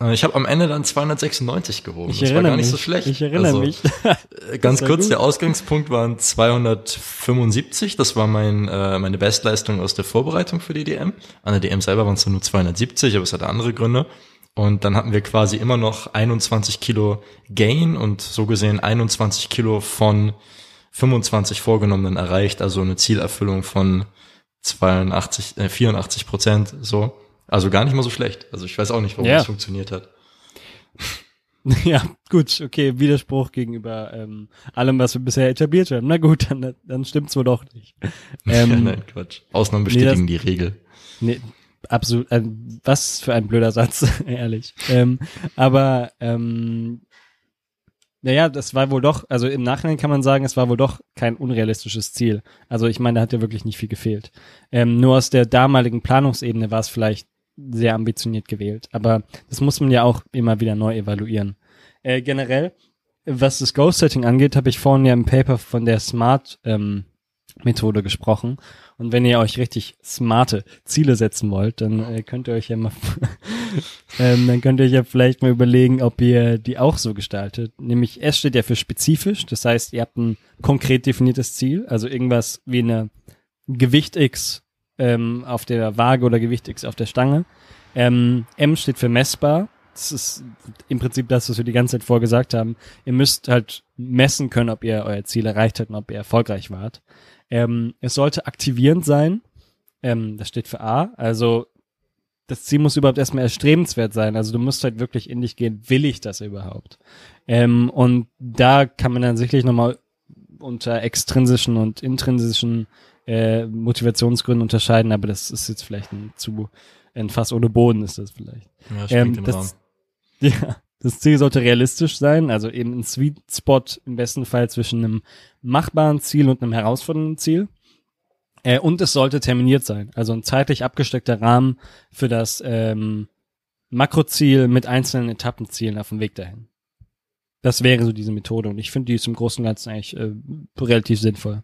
Äh, ich habe am Ende dann 296 gehoben. Ich das erinnere war gar nicht mich. so schlecht. Ich erinnere Also, mich. äh, Ganz kurz, gut. der Ausgangspunkt waren 275. Das war mein, äh, meine Bestleistung aus der Vorbereitung für die DM. An der DM selber waren es nur 270, aber es hatte andere Gründe. Und dann hatten wir quasi immer noch 21 Kilo Gain und so gesehen 21 Kilo von 25 Vorgenommenen erreicht. Also eine Zielerfüllung von 82, äh, 84 Prozent, so. Also gar nicht mal so schlecht. Also ich weiß auch nicht, warum Ja. das funktioniert hat. Ja, gut, okay, Widerspruch gegenüber ähm, allem, was wir bisher etabliert haben. Na gut, dann, dann stimmt's wohl doch nicht. Ähm, Nein, Quatsch. Ausnahmen nee, bestätigen die Regel. Nee, absolut. Äh, was für ein blöder Satz, ehrlich. Ähm, aber ähm, naja, das war wohl doch, also im Nachhinein kann man sagen, es war wohl doch kein unrealistisches Ziel. Also ich meine, da hat ja wirklich nicht viel gefehlt. Ähm, nur aus der damaligen Planungsebene war es vielleicht sehr ambitioniert gewählt. Aber das muss man ja auch immer wieder neu evaluieren. Äh, generell, was das Goal-Setting angeht, habe ich vorhin ja im Paper von der Smart ähm, Methode gesprochen. Und wenn ihr euch richtig smarte Ziele setzen wollt, dann äh, könnt ihr euch ja mal, ähm, dann könnt ihr euch ja vielleicht mal überlegen, ob ihr die auch so gestaltet. Nämlich S steht ja für spezifisch, das heißt, ihr habt ein konkret definiertes Ziel, also irgendwas wie eine Gewicht X ähm, auf der Waage oder Gewicht X auf der Stange. Ähm, M steht für messbar. Das ist im Prinzip das, was wir die ganze Zeit vorgesagt haben. Ihr müsst halt messen können, ob ihr euer Ziel erreicht habt und ob ihr erfolgreich wart. Ähm, es sollte aktivierend sein. Ähm, das steht für A. Also das Ziel muss überhaupt erstmal erstrebenswert sein. Also du musst halt wirklich in dich gehen, will ich das überhaupt? Ähm, und da kann man dann sicherlich nochmal unter extrinsischen und intrinsischen äh, Motivationsgründen unterscheiden, aber das ist jetzt vielleicht ein zu ein Fass ohne Boden ist das vielleicht. Ja, Ähm, das-. Ja, das Ziel sollte realistisch sein, also eben ein Sweet Spot im besten Fall zwischen einem machbaren Ziel und einem herausfordernden Ziel. Äh, und es sollte terminiert sein, also ein zeitlich abgesteckter Rahmen für das ähm, Makroziel mit einzelnen Etappenzielen auf dem Weg dahin. Das wäre so diese Methode und ich finde, die ist im Großen und Ganzen eigentlich äh, relativ sinnvoll.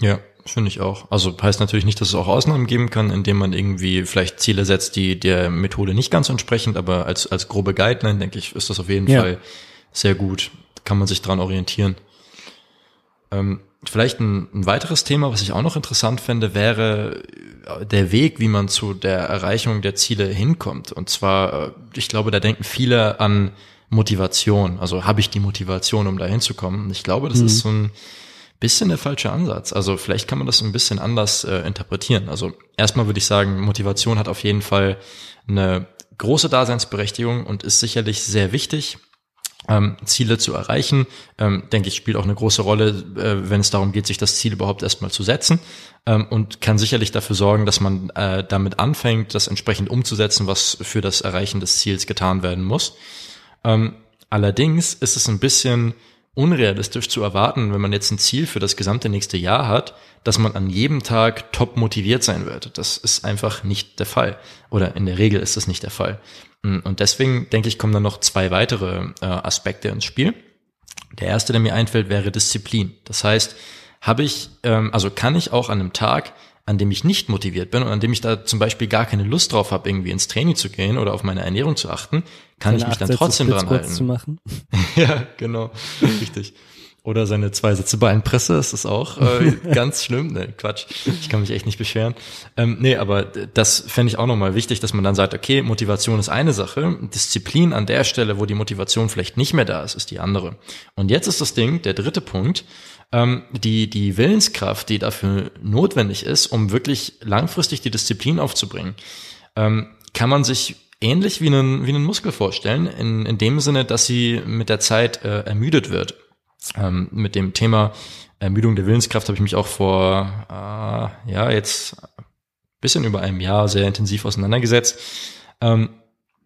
Ja, finde ich auch. Also heißt natürlich nicht, dass es auch Ausnahmen geben kann, indem man irgendwie vielleicht Ziele setzt, die der Methode nicht ganz entsprechen, aber als, als grobe Guideline, denke ich, ist das auf jeden Ja. Fall sehr gut. Kann man sich dran orientieren. Ähm, vielleicht ein, ein weiteres Thema, was ich auch noch interessant fände, wäre äh, der Weg, wie man zu der Erreichung der Ziele hinkommt. Und zwar, äh, ich glaube, da denken viele an Motivation. Also habe ich die Motivation, um da hinzukommen? Ich glaube, das Mhm. ist so ein bisschen der falsche Ansatz. Also vielleicht kann man das ein bisschen anders äh, interpretieren. Also erstmal würde ich sagen, Motivation hat auf jeden Fall eine große Daseinsberechtigung und ist sicherlich sehr wichtig, ähm, Ziele zu erreichen. Ähm, denke ich, spielt auch eine große Rolle, äh, wenn es darum geht, sich das Ziel überhaupt erstmal zu setzen ähm, und kann sicherlich dafür sorgen, dass man äh, damit anfängt, das entsprechend umzusetzen, was für das Erreichen des Ziels getan werden muss. Ähm, allerdings ist es ein bisschen unrealistisch zu erwarten, wenn man jetzt ein Ziel für das gesamte nächste Jahr hat, dass man an jedem Tag top motiviert sein wird. Das ist einfach nicht der Fall. Oder in der Regel ist das nicht der Fall. Und deswegen denke ich, kommen dann noch zwei weitere äh, Aspekte ins Spiel. Der erste, der mir einfällt, wäre Disziplin. Das heißt, habe ich, ähm, also kann ich auch an einem Tag, an dem ich nicht motiviert bin und an dem ich da zum Beispiel gar keine Lust drauf habe, irgendwie ins Training zu gehen oder auf meine Ernährung zu achten, kann ich mich dann Sätze trotzdem dran halten. Ja, genau. Richtig. Oder seine zwei Sätze Beinpresse, das ist auch äh, ganz schlimm. Ne, Quatsch. Ich kann mich echt nicht beschweren. Ähm, nee, aber das fände ich auch nochmal wichtig, dass man dann sagt, okay, Motivation ist eine Sache, Disziplin an der Stelle, wo die Motivation vielleicht nicht mehr da ist, ist die andere. Und jetzt ist das Ding, der dritte Punkt, ähm, die, die Willenskraft, die dafür notwendig ist, um wirklich langfristig die Disziplin aufzubringen, ähm, kann man sich ähnlich wie einen, wie einen Muskel vorstellen, in, in dem Sinne, dass sie mit der Zeit äh, ermüdet wird. Ähm, mit dem Thema Ermüdung der Willenskraft habe ich mich auch vor, äh, ja, jetzt bisschen über einem Jahr sehr intensiv auseinandergesetzt. Ähm,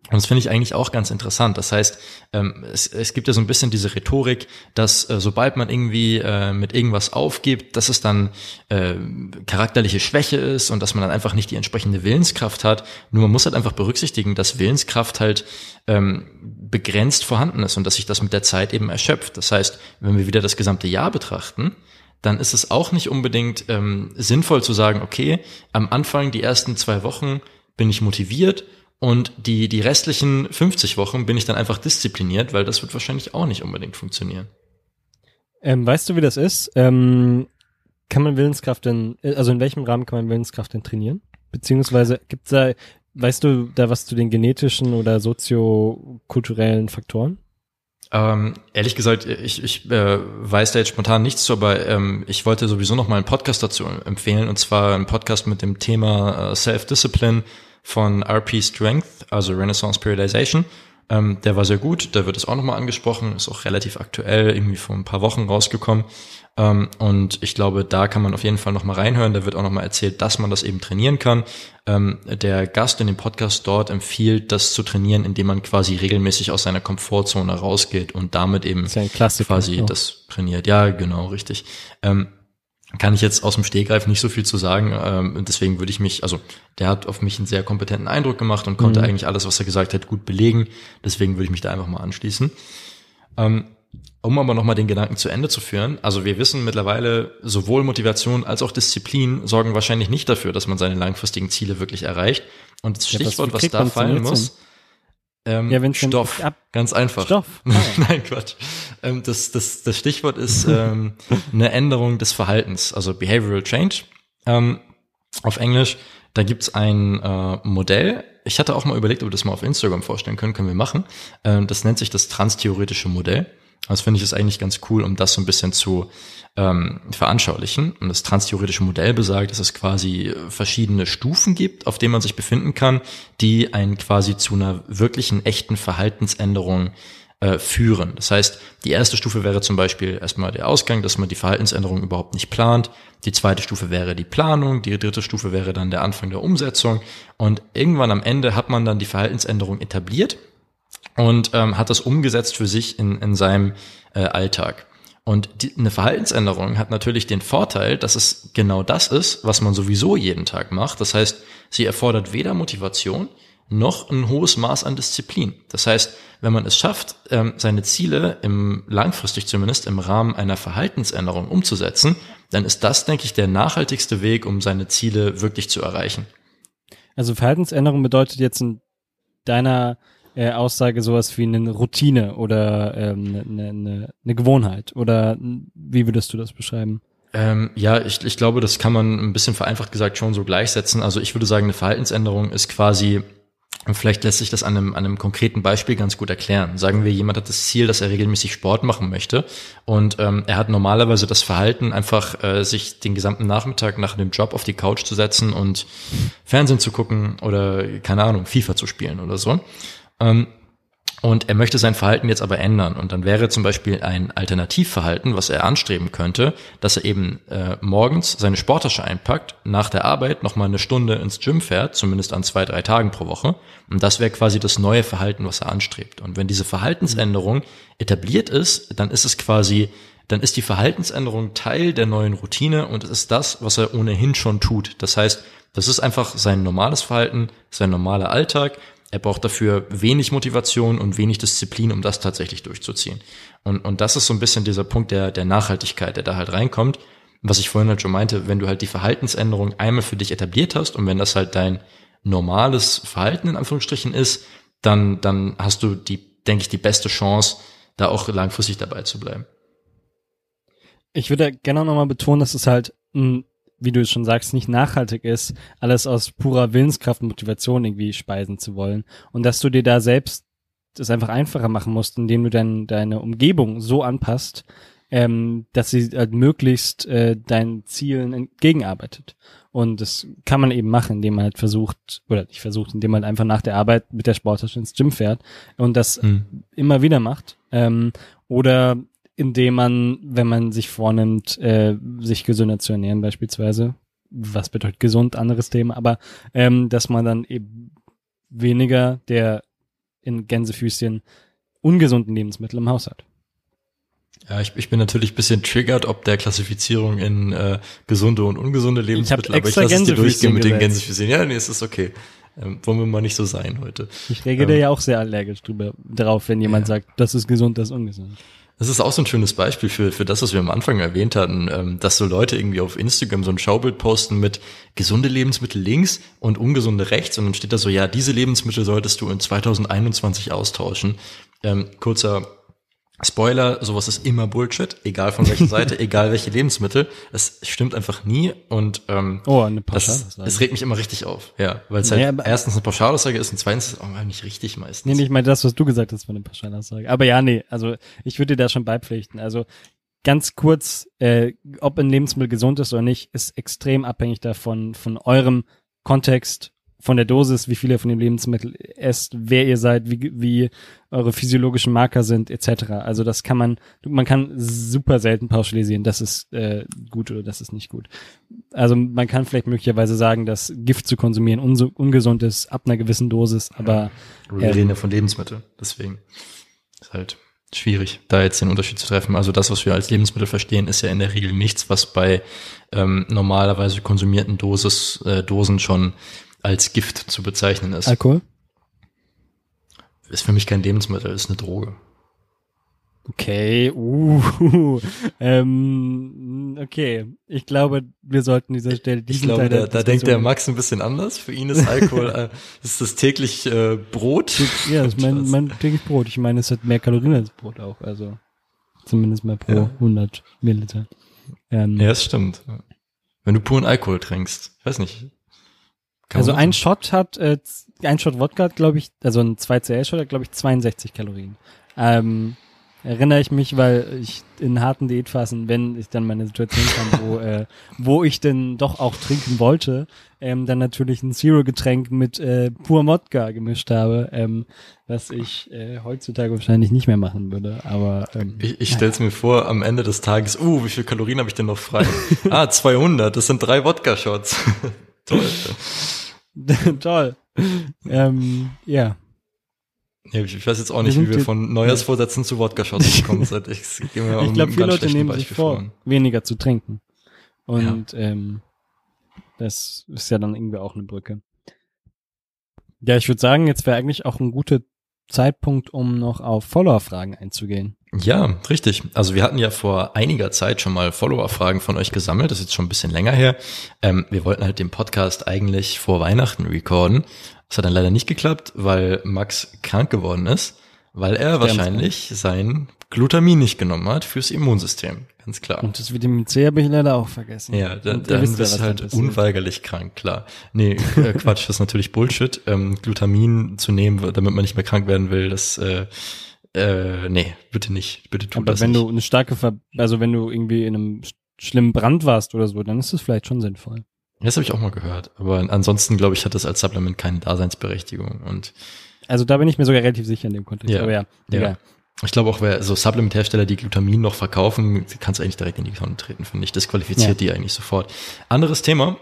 Und das finde ich eigentlich auch ganz interessant. Das heißt, ähm, es, es gibt ja so ein bisschen diese Rhetorik, dass äh, sobald man irgendwie äh, mit irgendwas aufgibt, dass es dann äh, charakterliche Schwäche ist und dass man dann einfach nicht die entsprechende Willenskraft hat. Nur man muss halt einfach berücksichtigen, dass Willenskraft halt ähm, begrenzt vorhanden ist und dass sich das mit der Zeit eben erschöpft. Das heißt, wenn wir wieder das gesamte Jahr betrachten, dann ist es auch nicht unbedingt ähm, sinnvoll zu sagen, okay, am Anfang die ersten zwei Wochen bin ich motiviert und die, die restlichen 50 Wochen bin ich dann einfach diszipliniert, weil das wird wahrscheinlich auch nicht unbedingt funktionieren. Ähm, weißt du, wie das ist? Ähm, kann man Willenskraft denn, also in welchem Rahmen kann man Willenskraft denn trainieren? Beziehungsweise gibt's da, weißt du da was zu den genetischen oder soziokulturellen Faktoren? Ähm, ehrlich gesagt, ich, ich äh, weiß da jetzt spontan nichts zu, aber ähm, ich wollte sowieso noch mal einen Podcast dazu empfehlen, und zwar einen Podcast mit dem Thema äh, Self-Discipline von RP Strength, also Renaissance Periodization. Ähm, der war sehr gut, da wird es auch nochmal angesprochen, ist auch relativ aktuell, irgendwie vor ein paar Wochen rausgekommen. Ähm, und ich glaube, da kann man auf jeden Fall nochmal reinhören. Da wird auch nochmal erzählt, dass man das eben trainieren kann. Ähm, der Gast in dem Podcast dort empfiehlt, das zu trainieren, indem man quasi regelmäßig aus seiner Komfortzone rausgeht und damit eben quasi ja. das trainiert. Ja, genau, richtig. Ähm, kann ich jetzt aus dem Stehgreif nicht so viel zu sagen. Ähm, deswegen würde ich mich, also der hat auf mich einen sehr kompetenten Eindruck gemacht und konnte mhm. eigentlich alles, was er gesagt hat, gut belegen. Deswegen würde ich mich da einfach mal anschließen. Ähm, um aber nochmal den Gedanken zu Ende zu führen, also wir wissen mittlerweile, sowohl Motivation als auch Disziplin sorgen wahrscheinlich nicht dafür, dass man seine langfristigen Ziele wirklich erreicht. Und das Stichwort, ja, was da fallen muss, ähm, ja, Stoff. Ganz einfach. Stoff. Oh. Nein, Quatsch. Ähm, das, das, das Stichwort ist ähm, eine Änderung des Verhaltens, also Behavioral Change ähm, auf Englisch. Da gibt's ein äh, Modell. Ich hatte auch mal überlegt, ob wir das mal auf Instagram vorstellen können. Können wir machen. Ähm, das nennt sich das transtheoretische Modell. Das finde ich ist eigentlich ganz cool, um das so ein bisschen zu ähm, veranschaulichen. Und das transtheoretische Modell besagt, dass es quasi verschiedene Stufen gibt, auf denen man sich befinden kann, die einen quasi zu einer wirklichen echten Verhaltensänderung äh, führen. Das heißt, die erste Stufe wäre zum Beispiel erstmal der Ausgang, dass man die Verhaltensänderung überhaupt nicht plant. Die zweite Stufe wäre die Planung. Die dritte Stufe wäre dann der Anfang der Umsetzung. Und irgendwann am Ende hat man dann die Verhaltensänderung etabliert und ähm, hat das umgesetzt für sich in, in seinem äh, Alltag. Und die, eine Verhaltensänderung hat natürlich den Vorteil, dass es genau das ist, was man sowieso jeden Tag macht. Das heißt, sie erfordert weder Motivation noch ein hohes Maß an Disziplin. Das heißt, wenn man es schafft, ähm, seine Ziele im langfristig zumindest im Rahmen einer Verhaltensänderung umzusetzen, dann ist das, denke ich, der nachhaltigste Weg, um seine Ziele wirklich zu erreichen. Also Verhaltensänderung bedeutet jetzt in deiner äh, Aussage sowas wie eine Routine oder ähm, eine, eine, eine Gewohnheit? Oder wie würdest du das beschreiben? Ähm, ja, ich, ich glaube, das kann man ein bisschen vereinfacht gesagt schon so gleichsetzen. Also ich würde sagen, eine Verhaltensänderung ist quasi Vielleicht lässt sich das an einem, an einem konkreten Beispiel ganz gut erklären. Sagen wir, jemand hat das Ziel, dass er regelmäßig Sport machen möchte und ähm, er hat normalerweise das Verhalten, einfach äh, sich den gesamten Nachmittag nach dem Job auf die Couch zu setzen und Fernsehen zu gucken oder keine Ahnung, FIFA zu spielen oder so. Ähm, und er möchte sein Verhalten jetzt aber ändern. Und dann wäre zum Beispiel ein Alternativverhalten, was er anstreben könnte, dass er eben äh, morgens seine Sporttasche einpackt, nach der Arbeit nochmal eine Stunde ins Gym fährt, zumindest an zwei, drei Tagen pro Woche. Und das wäre quasi das neue Verhalten, was er anstrebt. Und wenn diese Verhaltensänderung etabliert ist, dann ist es quasi, dann ist die Verhaltensänderung Teil der neuen Routine und es ist das, was er ohnehin schon tut. Das heißt, das ist einfach sein normales Verhalten, sein normaler Alltag er braucht dafür wenig Motivation und wenig Disziplin, um das tatsächlich durchzuziehen. Und, und das ist so ein bisschen dieser Punkt der, der Nachhaltigkeit, der da halt reinkommt. Was ich vorhin halt schon meinte, wenn du halt die Verhaltensänderung einmal für dich etabliert hast und wenn das halt dein normales Verhalten in Anführungsstrichen ist, dann, dann hast du die, denke ich, die beste Chance, da auch langfristig dabei zu bleiben. Ich würde gerne nochmal betonen, dass es halt ein wie du schon sagst, nicht nachhaltig ist, alles aus purer Willenskraft und Motivation irgendwie speisen zu wollen. Und dass du dir da selbst das einfach einfacher machen musst, indem du dein, deine Umgebung so anpasst, ähm, dass sie halt möglichst äh, deinen Zielen entgegenarbeitet. Und das kann man eben machen, indem man halt versucht, oder nicht versucht, indem man einfach nach der Arbeit mit der Sporttasche ins Gym fährt und das mhm. immer wieder macht. Ähm, oder indem man, wenn man sich vornimmt, äh, sich gesünder zu ernähren beispielsweise, was bedeutet gesund, anderes Thema, aber ähm, dass man dann eben weniger der in Gänsefüßchen ungesunden Lebensmittel im Haus hat. Ja, ich, ich bin natürlich bisschen triggert, ob der Klassifizierung in äh, gesunde und ungesunde Lebensmittel, ich aber ich lasse es dir durchgehen mit den Gänsefüßchen. Ja, nee, es ist okay. Ähm, wollen wir mal nicht so sein heute. Ich reagiere ähm, ja auch sehr allergisch drüber drauf, wenn jemand ja. sagt, das ist gesund, das ist ungesund. Das ist auch so ein schönes Beispiel für, für das, was wir am Anfang erwähnt hatten, ähm, dass so Leute irgendwie auf Instagram so ein Schaubild posten mit gesunde Lebensmittel links und ungesunde rechts und dann steht da so, ja, diese Lebensmittel solltest du in 2021 austauschen. Ähm, kurzer Spoiler, sowas ist immer Bullshit, egal von welcher Seite, egal welche Lebensmittel. Es stimmt einfach nie und ähm, oh, eine das, es regt mich immer richtig auf, ja, weil es halt ja, erstens eine Pauschalaussage ist und zweitens ist es auch nicht richtig meistens. Nee, nicht mal das, was du gesagt hast, war eine Pauschalaussage. Aber ja, nee, also ich würde dir da schon beipflichten. Also ganz kurz, äh, ob ein Lebensmittel gesund ist oder nicht, ist extrem abhängig davon, von eurem Kontext, von der Dosis, wie viel ihr von dem Lebensmittel esst, wer ihr seid, wie, wie eure physiologischen Marker sind, etc. Also das kann man, man kann super selten pauschalisieren, das ist äh, gut oder das ist nicht gut. Also man kann vielleicht möglicherweise sagen, dass Gift zu konsumieren un ungesund ist, ab einer gewissen Dosis, aber ja, wir ähm, reden ja von Lebensmitteln, deswegen ist halt schwierig, da jetzt den Unterschied zu treffen. Also das, was wir als Lebensmittel verstehen, ist ja in der Regel nichts, was bei ähm, normalerweise konsumierten Dosis, äh, Dosen schon als Gift zu bezeichnen ist. Alkohol? Ist für mich kein Lebensmittel, ist eine Droge. Okay, uh, ähm, okay. Ich glaube, wir sollten dieser Stelle Ich glaube, da, da denkt der Max ein bisschen anders. Für ihn ist Alkohol, äh, ist das täglich äh, Brot. Ja, das ist mein, mein täglich Brot. Ich meine, es hat mehr Kalorien als Brot auch. Also zumindest mal pro ja. 100 Milliliter. Ähm, ja, das stimmt. Wenn du puren Alkohol trinkst, ich weiß nicht, kann also ein Shot hat, äh, ein Shot Wodka hat, glaube ich, also ein 2CL-Shot hat, glaube ich, 62 Kalorien. Ähm, erinnere ich mich, weil ich in harten Diätphasen, wenn ich dann meine Situation kam, wo, äh, wo ich denn doch auch trinken wollte, ähm, dann natürlich ein Zero-Getränk mit äh, pur Wodka gemischt habe, ähm, was ich äh, heutzutage wahrscheinlich nicht mehr machen würde. Aber ähm, ich, ich stelle es mir vor, am Ende des Tages, uh, wie viel Kalorien habe ich denn noch frei? ah, 200, das sind drei Wodka-Shots. Toll. Toll. ähm, ja. Ja, ich weiß jetzt auch nicht, wie wir von Neujahrsvorsätzen zu Wodka-Shots gekommen sind. Ich, ich glaube, viele Leute nehmen sich vor, vor, weniger zu trinken. Und ja. ähm, das ist ja dann irgendwie auch eine Brücke. Ja, ich würde sagen, jetzt wäre eigentlich auch ein guter Zeitpunkt, um noch auf Follower-Fragen einzugehen. Ja, richtig. Also wir hatten ja vor einiger Zeit schon mal Follower-Fragen von euch gesammelt. Das ist jetzt schon ein bisschen länger her. Ähm, wir wollten halt den Podcast eigentlich vor Weihnachten recorden. Das hat dann leider nicht geklappt, weil Max krank geworden ist, weil er wahrscheinlich sein Glutamin nicht genommen hat fürs Immunsystem. Ganz klar. Und das Vitamin C habe ich leider auch vergessen. Ja, dann, dann bist du halt unweigerlich krank, klar. Nee, äh, Quatsch, das ist natürlich Bullshit. Ähm, Glutamin zu nehmen, damit man nicht mehr krank werden will, das äh, äh, nee, bitte nicht. Bitte tu Aber das wenn nicht. du eine starke, Ver also wenn du irgendwie in einem schlimmen Brand warst oder so, dann ist das vielleicht schon sinnvoll. Das habe ich auch mal gehört. Aber ansonsten, glaube ich, hat das als Supplement keine Daseinsberechtigung. Und also da bin ich mir sogar relativ sicher in dem Kontext. Ja, Aber ja, ja. Ich glaube auch, wer so Supplement-Hersteller, die Glutamin noch verkaufen, kannst du eigentlich direkt in die Tonne treten, finde ich. Das qualifiziert ja. die eigentlich sofort. Anderes Thema.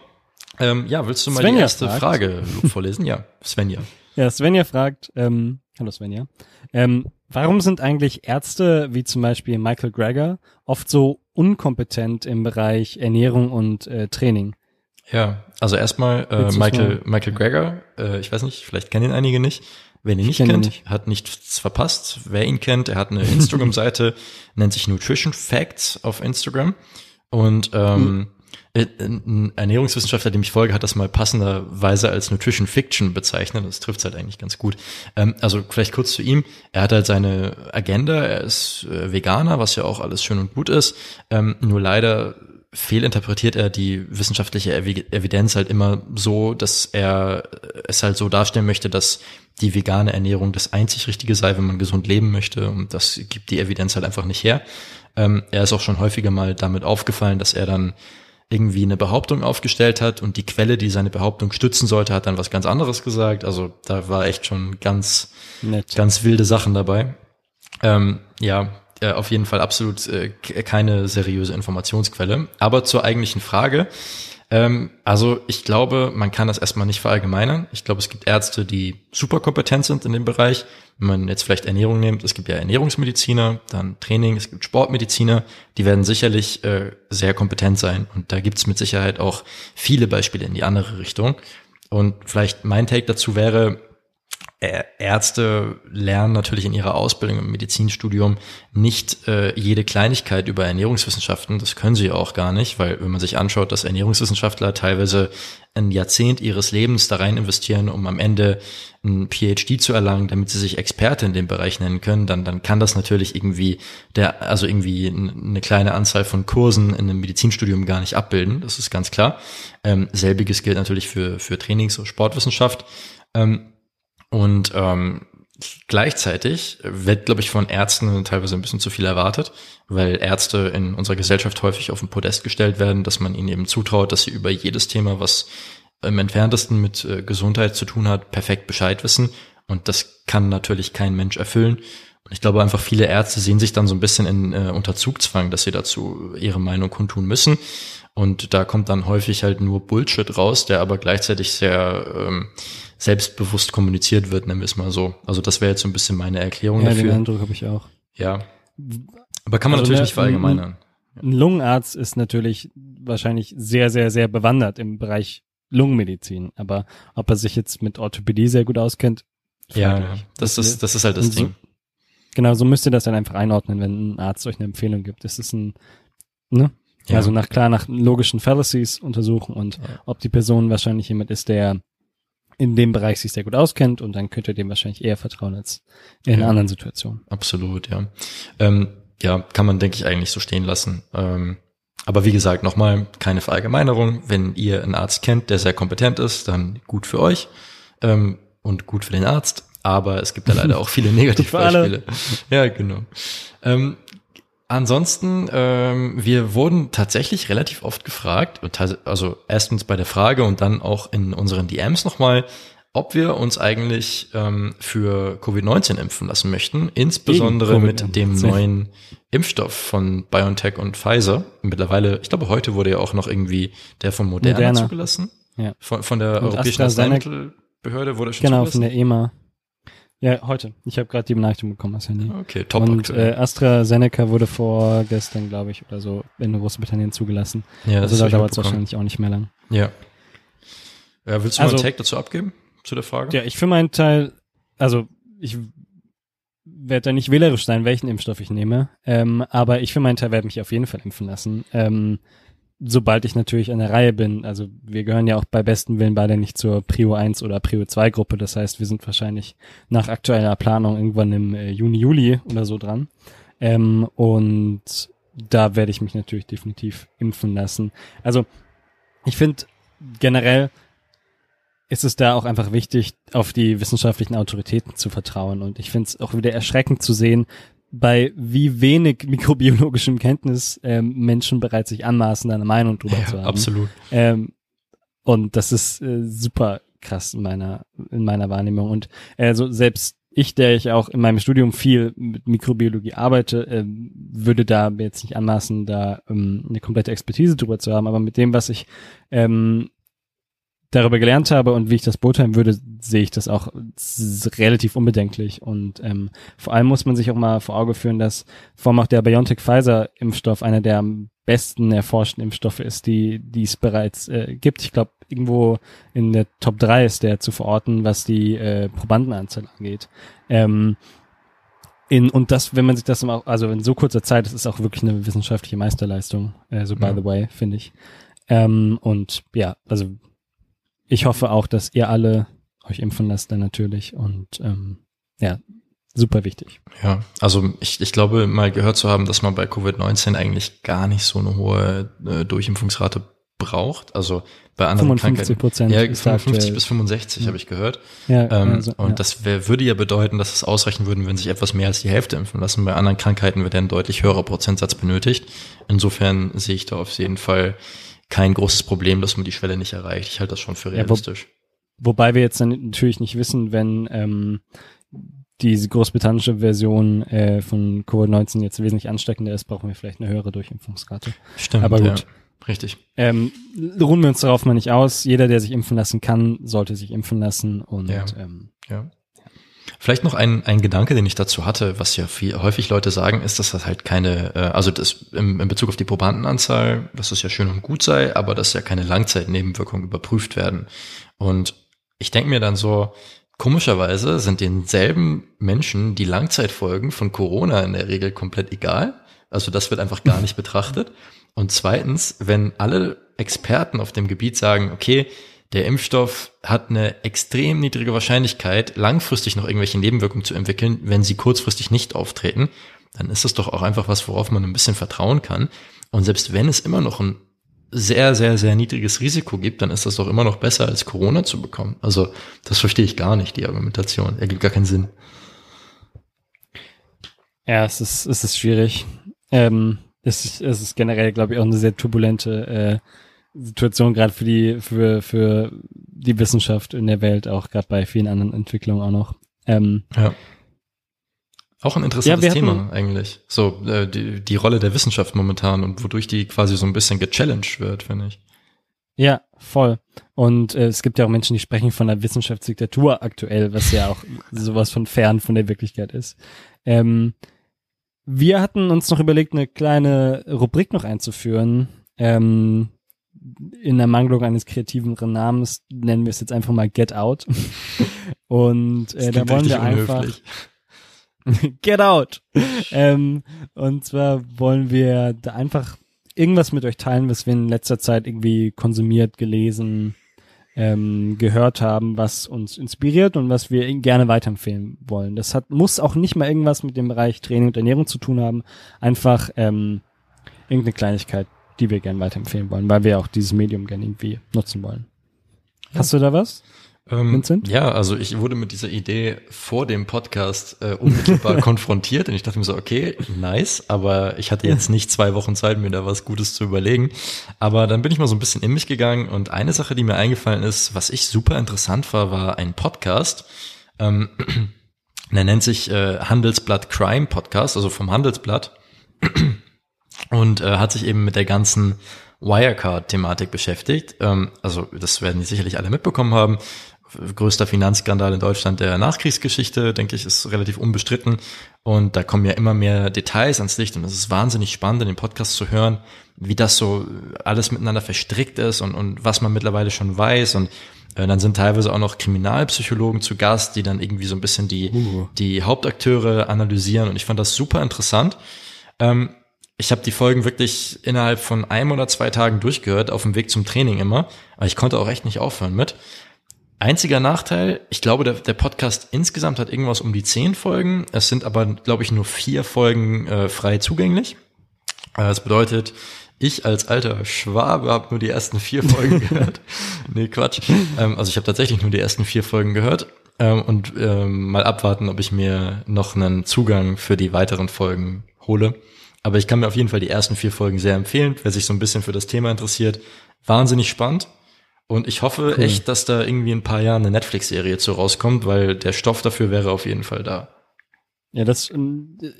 Ähm, ja, willst du mal Svenja die erste fragt. Frage vorlesen? Ja, Svenja. Ja, Svenja fragt, ähm, hallo Svenja, ähm, warum sind eigentlich Ärzte wie zum Beispiel Michael Greger oft so unkompetent im Bereich Ernährung und äh, Training? Ja, also erstmal äh, Michael, Michael Greger, äh, ich weiß nicht, vielleicht kennen ihn einige nicht. Wer ihn nicht kennt, nicht. hat nichts verpasst. Wer ihn kennt, er hat eine Instagram-Seite, nennt sich Nutrition Facts auf Instagram. Und ähm, hm. Äh, ein Ernährungswissenschaftler, dem ich folge, hat das mal passenderweise als Nutrition Fiction bezeichnet. Das trifft halt eigentlich ganz gut. Ähm, also vielleicht kurz zu ihm. Er hat halt seine Agenda. Er ist äh, Veganer, was ja auch alles schön und gut ist. Ähm, nur leider fehlinterpretiert er die wissenschaftliche Evidenz halt immer so, dass er es halt so darstellen möchte, dass die vegane Ernährung das einzig Richtige sei, wenn man gesund leben möchte. Und das gibt die Evidenz halt einfach nicht her. Ähm, er ist auch schon häufiger mal damit aufgefallen, dass er dann irgendwie eine Behauptung aufgestellt hat und die Quelle, die seine Behauptung stützen sollte, hat dann was ganz anderes gesagt. Also da war echt schon ganz, Nett. ganz wilde Sachen dabei. Ähm, ja, äh, auf jeden Fall absolut äh, keine seriöse Informationsquelle. Aber zur eigentlichen Frage. Ähm, also ich glaube, man kann das erstmal nicht verallgemeinern. Ich glaube, es gibt Ärzte, die super kompetent sind in dem Bereich. Wenn man jetzt vielleicht Ernährung nimmt, es gibt ja Ernährungsmediziner, dann Training, es gibt Sportmediziner, die werden sicherlich äh, sehr kompetent sein. Und da gibt es mit Sicherheit auch viele Beispiele in die andere Richtung. Und vielleicht mein Take dazu wäre, Ärzte lernen natürlich in ihrer Ausbildung im Medizinstudium nicht äh, jede Kleinigkeit über Ernährungswissenschaften. Das können sie auch gar nicht, weil wenn man sich anschaut, dass Ernährungswissenschaftler teilweise ein Jahrzehnt ihres Lebens da rein investieren, um am Ende ein PhD zu erlangen, damit sie sich Experte in dem Bereich nennen können, dann, dann kann das natürlich irgendwie der, also irgendwie eine kleine Anzahl von Kursen in einem Medizinstudium gar nicht abbilden. Das ist ganz klar. Ähm, selbiges gilt natürlich für, für Trainings- und Sportwissenschaft. Ähm, und ähm, gleichzeitig wird, glaube ich, von Ärzten teilweise ein bisschen zu viel erwartet, weil Ärzte in unserer Gesellschaft häufig auf den Podest gestellt werden, dass man ihnen eben zutraut, dass sie über jedes Thema, was im entferntesten mit äh, Gesundheit zu tun hat, perfekt Bescheid wissen. Und das kann natürlich kein Mensch erfüllen. Und ich glaube einfach, viele Ärzte sehen sich dann so ein bisschen in äh, Unterzugzwang, dass sie dazu ihre Meinung kundtun müssen. Und da kommt dann häufig halt nur Bullshit raus, der aber gleichzeitig sehr ähm, selbstbewusst kommuniziert wird, nennen wir es mal so. Also das wäre jetzt so ein bisschen meine Erklärung ja, dafür. Den Eindruck habe ich auch. Ja. Aber kann man also natürlich nicht verallgemeinern. Ein Lungenarzt ist natürlich wahrscheinlich sehr, sehr, sehr bewandert im Bereich Lungenmedizin. Aber ob er sich jetzt mit Orthopädie sehr gut auskennt, ja, ja. Das, ist, das ist halt das so, Ding. Genau, so müsst ihr das dann einfach einordnen, wenn ein Arzt euch eine Empfehlung gibt. Das ist ein, ne? Ja. Also nach klar nach logischen Fallacies untersuchen und ja. ob die Person wahrscheinlich jemand ist, der in dem Bereich sich sehr gut auskennt und dann könnt ihr dem wahrscheinlich eher vertrauen als in ja, anderen Situationen. Absolut, ja. Ähm, ja, kann man, denke ich, eigentlich so stehen lassen. Ähm, aber wie gesagt, nochmal keine Verallgemeinerung. Wenn ihr einen Arzt kennt, der sehr kompetent ist, dann gut für euch ähm, und gut für den Arzt. Aber es gibt da leider auch viele Negativbeispiele. ja, genau. Ähm, Ansonsten, ähm, wir wurden tatsächlich relativ oft gefragt, also erstens bei der Frage und dann auch in unseren DMs nochmal, ob wir uns eigentlich ähm, für Covid-19 impfen lassen möchten, insbesondere mit dem neuen Impfstoff von BioNTech und Pfizer. Mittlerweile, ich glaube, heute wurde ja auch noch irgendwie der von Moderna, Moderna. zugelassen. Ja. Von, von der und Europäischen Arzneimittelbehörde wurde schon genau, zugelassen. Genau, von der EMA. Ja, heute. Ich habe gerade die Benachrichtigung bekommen aus Handy. Okay, top. Und äh, AstraZeneca wurde vorgestern, glaube ich, oder so in Großbritannien zugelassen. Ja, das also da dauert es wahrscheinlich auch nicht mehr lang. Ja. ja willst du also, mal einen Take dazu abgeben, zu der Frage? Ja, ich für meinen Teil, also ich werde da nicht wählerisch sein, welchen Impfstoff ich nehme, ähm, aber ich für meinen Teil werde mich auf jeden Fall impfen lassen. Ähm, sobald ich natürlich an der Reihe bin. Also wir gehören ja auch bei besten Willen beide nicht zur Prio 1 oder Prio 2 Gruppe. Das heißt, wir sind wahrscheinlich nach aktueller Planung irgendwann im äh, Juni, Juli oder so dran. Ähm, und da werde ich mich natürlich definitiv impfen lassen. Also ich finde generell ist es da auch einfach wichtig, auf die wissenschaftlichen Autoritäten zu vertrauen. Und ich finde es auch wieder erschreckend zu sehen, bei wie wenig mikrobiologischem Kenntnis ähm, Menschen bereits sich anmaßen, eine Meinung drüber ja, zu haben. Absolut. Ähm, und das ist äh, super krass in meiner in meiner Wahrnehmung und also selbst ich, der ich auch in meinem Studium viel mit Mikrobiologie arbeite, ähm, würde da jetzt nicht anmaßen, da ähm, eine komplette Expertise drüber zu haben, aber mit dem, was ich ähm, darüber gelernt habe und wie ich das beurteilen würde, sehe ich das auch relativ unbedenklich. Und ähm, vor allem muss man sich auch mal vor Auge führen, dass vor allem auch der BioNTech-Pfizer-Impfstoff einer der am besten erforschten Impfstoffe ist, die, die es bereits äh, gibt. Ich glaube, irgendwo in der Top 3 ist der zu verorten, was die äh, Probandenanzahl angeht. Ähm, in, und das, wenn man sich das auch, also in so kurzer Zeit, das ist auch wirklich eine wissenschaftliche Meisterleistung, äh, so by ja. the way, finde ich. Ähm, und ja, also ich hoffe auch, dass ihr alle euch impfen lasst dann natürlich und ähm, ja, super wichtig. Ja, also ich, ich glaube mal gehört zu haben, dass man bei Covid-19 eigentlich gar nicht so eine hohe äh, Durchimpfungsrate braucht. Also bei anderen 55 Prozent. Ja, 55 bis 65 ja. habe ich gehört. Ja, ähm, also, und ja. das wär, würde ja bedeuten, dass es ausreichen würden, wenn sich etwas mehr als die Hälfte impfen lassen. Bei anderen Krankheiten wird ein deutlich höherer Prozentsatz benötigt. Insofern sehe ich da auf jeden Fall kein großes Problem, dass man die Schwelle nicht erreicht. Ich halte das schon für realistisch. Ja, wo, wobei wir jetzt dann natürlich nicht wissen, wenn ähm, diese großbritannische Version äh, von Covid-19 jetzt wesentlich ansteckender ist, brauchen wir vielleicht eine höhere Durchimpfungsrate. Stimmt. Aber gut. Richtig. Ähm, ruhen wir uns darauf mal nicht aus. Jeder, der sich impfen lassen kann, sollte sich impfen lassen. Und Ja. ähm, Ja. Vielleicht noch ein, ein Gedanke, den ich dazu hatte, was ja viel, häufig Leute sagen, ist, dass das halt keine, äh, also das im, in Bezug auf die Probandenanzahl, dass das ja schön und gut sei, aber dass ja keine Langzeitnebenwirkungen überprüft werden. Und ich denke mir dann so, komischerweise sind denselben Menschen die Langzeitfolgen von Corona in der Regel komplett egal. Also das wird einfach gar nicht betrachtet. Und zweitens, wenn alle Experten auf dem Gebiet sagen, okay, der Impfstoff hat eine extrem niedrige Wahrscheinlichkeit, langfristig noch irgendwelche Nebenwirkungen zu entwickeln, wenn sie kurzfristig nicht auftreten, dann ist das doch auch einfach was, worauf man ein bisschen vertrauen kann. Und selbst wenn es immer noch ein sehr, sehr, sehr niedriges Risiko gibt, dann ist das doch immer noch besser, als Corona zu bekommen. Also das verstehe ich gar nicht, die Argumentation. Ergibt gar keinen Sinn. ja, es ist, es ist schwierig. Ähm, es ist, es ist generell, glaube ich, auch eine sehr turbulente äh, Situation, gerade für die, für, für die Wissenschaft in der Welt, auch gerade bei vielen anderen Entwicklungen auch noch. Ähm, Ja. Auch ein interessantes Ja, Thema eigentlich. So äh, die, die Rolle der Wissenschaft momentan und wodurch die quasi so ein bisschen gechallenged wird, finde ich. Ja, voll. Und äh, es gibt ja auch Menschen, die sprechen von einer Wissenschaftsdiktatur aktuell, was ja auch sowas von fern von der Wirklichkeit ist. Ähm, wir hatten uns noch überlegt, eine kleine Rubrik noch einzuführen. Ähm, in Ermangelung eines kreativen Namens nennen wir es jetzt einfach mal Get Out. Und äh, da wollen wir einfach. Get out! ähm, und zwar wollen wir da einfach irgendwas mit euch teilen, was wir in letzter Zeit irgendwie konsumiert, gelesen, ähm, gehört haben, was uns inspiriert und was wir gerne weiterempfehlen wollen. Das hat, muss auch nicht mal irgendwas mit dem Bereich Training und Ernährung zu tun haben. Einfach ähm, irgendeine Kleinigkeit, die wir gerne weiterempfehlen wollen, weil wir auch dieses Medium gerne irgendwie nutzen wollen. Hast du da was? Ähm, Vincent? Ja, also ich wurde mit dieser Idee vor dem Podcast äh, unmittelbar konfrontiert und ich dachte mir so, okay, nice, aber ich hatte jetzt nicht zwei Wochen Zeit, mir da was Gutes zu überlegen. Aber dann bin ich mal so ein bisschen in mich gegangen und eine Sache, die mir eingefallen ist, was ich super interessant war, war ein Podcast. Ähm, der nennt sich äh, Handelsblatt Crime Podcast, also vom Handelsblatt und äh, hat sich eben mit der ganzen Wirecard-Thematik beschäftigt. Ähm, also das werden die sicherlich alle mitbekommen haben. Größter Finanzskandal in Deutschland der Nachkriegsgeschichte, denke ich, ist relativ unbestritten. Und da kommen ja immer mehr Details ans Licht und es ist wahnsinnig spannend, in dem Podcast zu hören, wie das so alles miteinander verstrickt ist und, und was man mittlerweile schon weiß. Und äh, dann sind teilweise auch noch Kriminalpsychologen zu Gast, die dann irgendwie so ein bisschen die, Uh. die Hauptakteure analysieren. Und ich fand das super interessant. Ähm, ich habe die Folgen wirklich innerhalb von einem oder zwei Tagen durchgehört, auf dem Weg zum Training immer. Aber ich konnte auch echt nicht aufhören mit. Einziger Nachteil, ich glaube, der, der Podcast insgesamt hat irgendwas um die zehn Folgen. Es sind aber, glaube ich, nur vier Folgen äh, frei zugänglich. Äh, Das bedeutet, ich als alter Schwabe habe nur die ersten vier Folgen gehört. Nee, Quatsch. Ähm, also ich habe tatsächlich nur die ersten vier Folgen gehört. Ähm, und ähm, mal abwarten, ob ich mir noch einen Zugang für die weiteren Folgen hole. Aber ich kann mir auf jeden Fall die ersten vier Folgen sehr empfehlen, wer sich so ein bisschen für das Thema interessiert. Wahnsinnig spannend. Und ich hoffe Cool. echt, dass da irgendwie in ein paar Jahren eine Netflix-Serie zu rauskommt, weil der Stoff dafür wäre auf jeden Fall da. Ja, das,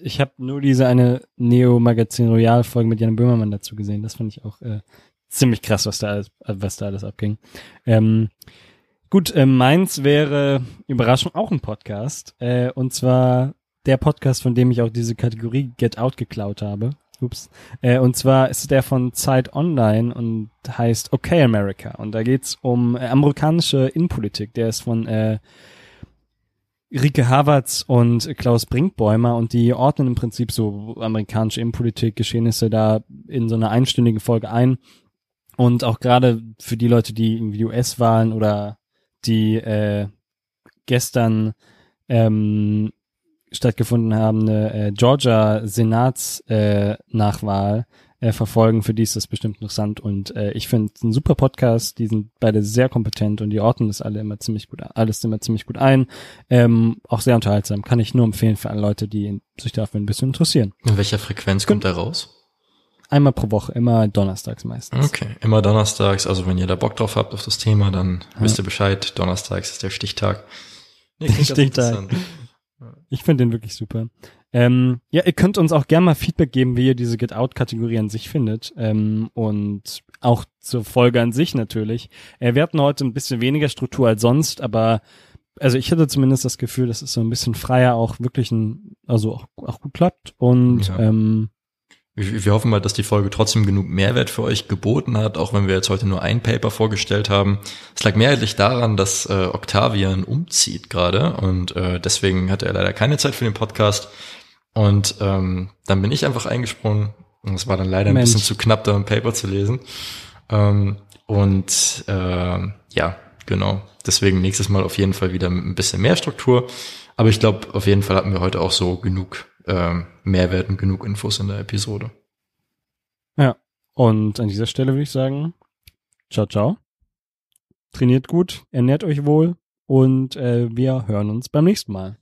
ich habe nur diese eine Neo Magazin Royal Folge mit Jan Böhmermann dazu gesehen. Das fand ich auch äh, ziemlich krass, was da alles, was da alles abging. Ähm, gut, äh, meins wäre Überraschung auch ein Podcast äh, und zwar der Podcast, von dem ich auch diese Kategorie Get Out geklaut habe. Ups. Äh, und zwar ist der von Zeit Online und heißt Okay America. Und da geht's um äh, amerikanische Innenpolitik. Der ist von äh, Rike Havertz und Klaus Brinkbäumer und die ordnen im Prinzip so amerikanische Innenpolitik, Geschehnisse da in so einer einstündigen Folge ein. Und auch gerade für die Leute, die irgendwie US-Wahlen oder die äh, gestern ähm, stattgefunden haben, eine äh, Georgia Senats-Nachwahl äh, äh, verfolgen, für die ist das bestimmt interessant. Und äh, ich finde es ein super Podcast, die sind beide sehr kompetent und die ordnen das alle immer ziemlich gut, alles immer ziemlich gut ein. Ähm, auch sehr unterhaltsam. Kann ich nur empfehlen für alle Leute, die sich dafür ein bisschen interessieren. In welcher Frequenz kommt er raus? Einmal pro Woche, immer donnerstags meistens. Okay, immer donnerstags. Also wenn ihr da Bock drauf habt auf das Thema, dann Ja. wisst ihr Bescheid. Donnerstags ist der Stichtag. Nee, Stichtag. Ich finde den wirklich super. Ähm, ja, ihr könnt uns auch gerne mal Feedback geben, wie ihr diese Get Out-Kategorie an sich findet. Ähm, und auch zur Folge an sich natürlich. Äh, wir hatten heute ein bisschen weniger Struktur als sonst, aber also ich hatte zumindest das Gefühl, dass es so ein bisschen freier auch wirklich ein, also auch, auch gut klappt. Und ja. ähm, wir hoffen mal, dass die Folge trotzdem genug Mehrwert für euch geboten hat, auch wenn wir jetzt heute nur ein Paper vorgestellt haben. Es lag mehrheitlich daran, dass äh, Octavian umzieht gerade und äh, deswegen hatte er leider keine Zeit für den Podcast. Und ähm, dann bin ich einfach eingesprungen. Und es war dann leider Mensch. ein bisschen zu knapp, da ein Paper zu lesen. Ähm, und äh, ja, genau. Deswegen nächstes Mal auf jeden Fall wieder mit ein bisschen mehr Struktur. Aber ich glaube, auf jeden Fall hatten wir heute auch so genug ähm, Mehrwert und genug Infos in der Episode. Ja, und an dieser Stelle würde ich sagen, ciao, ciao. Trainiert gut, ernährt euch wohl und äh, wir hören uns beim nächsten Mal.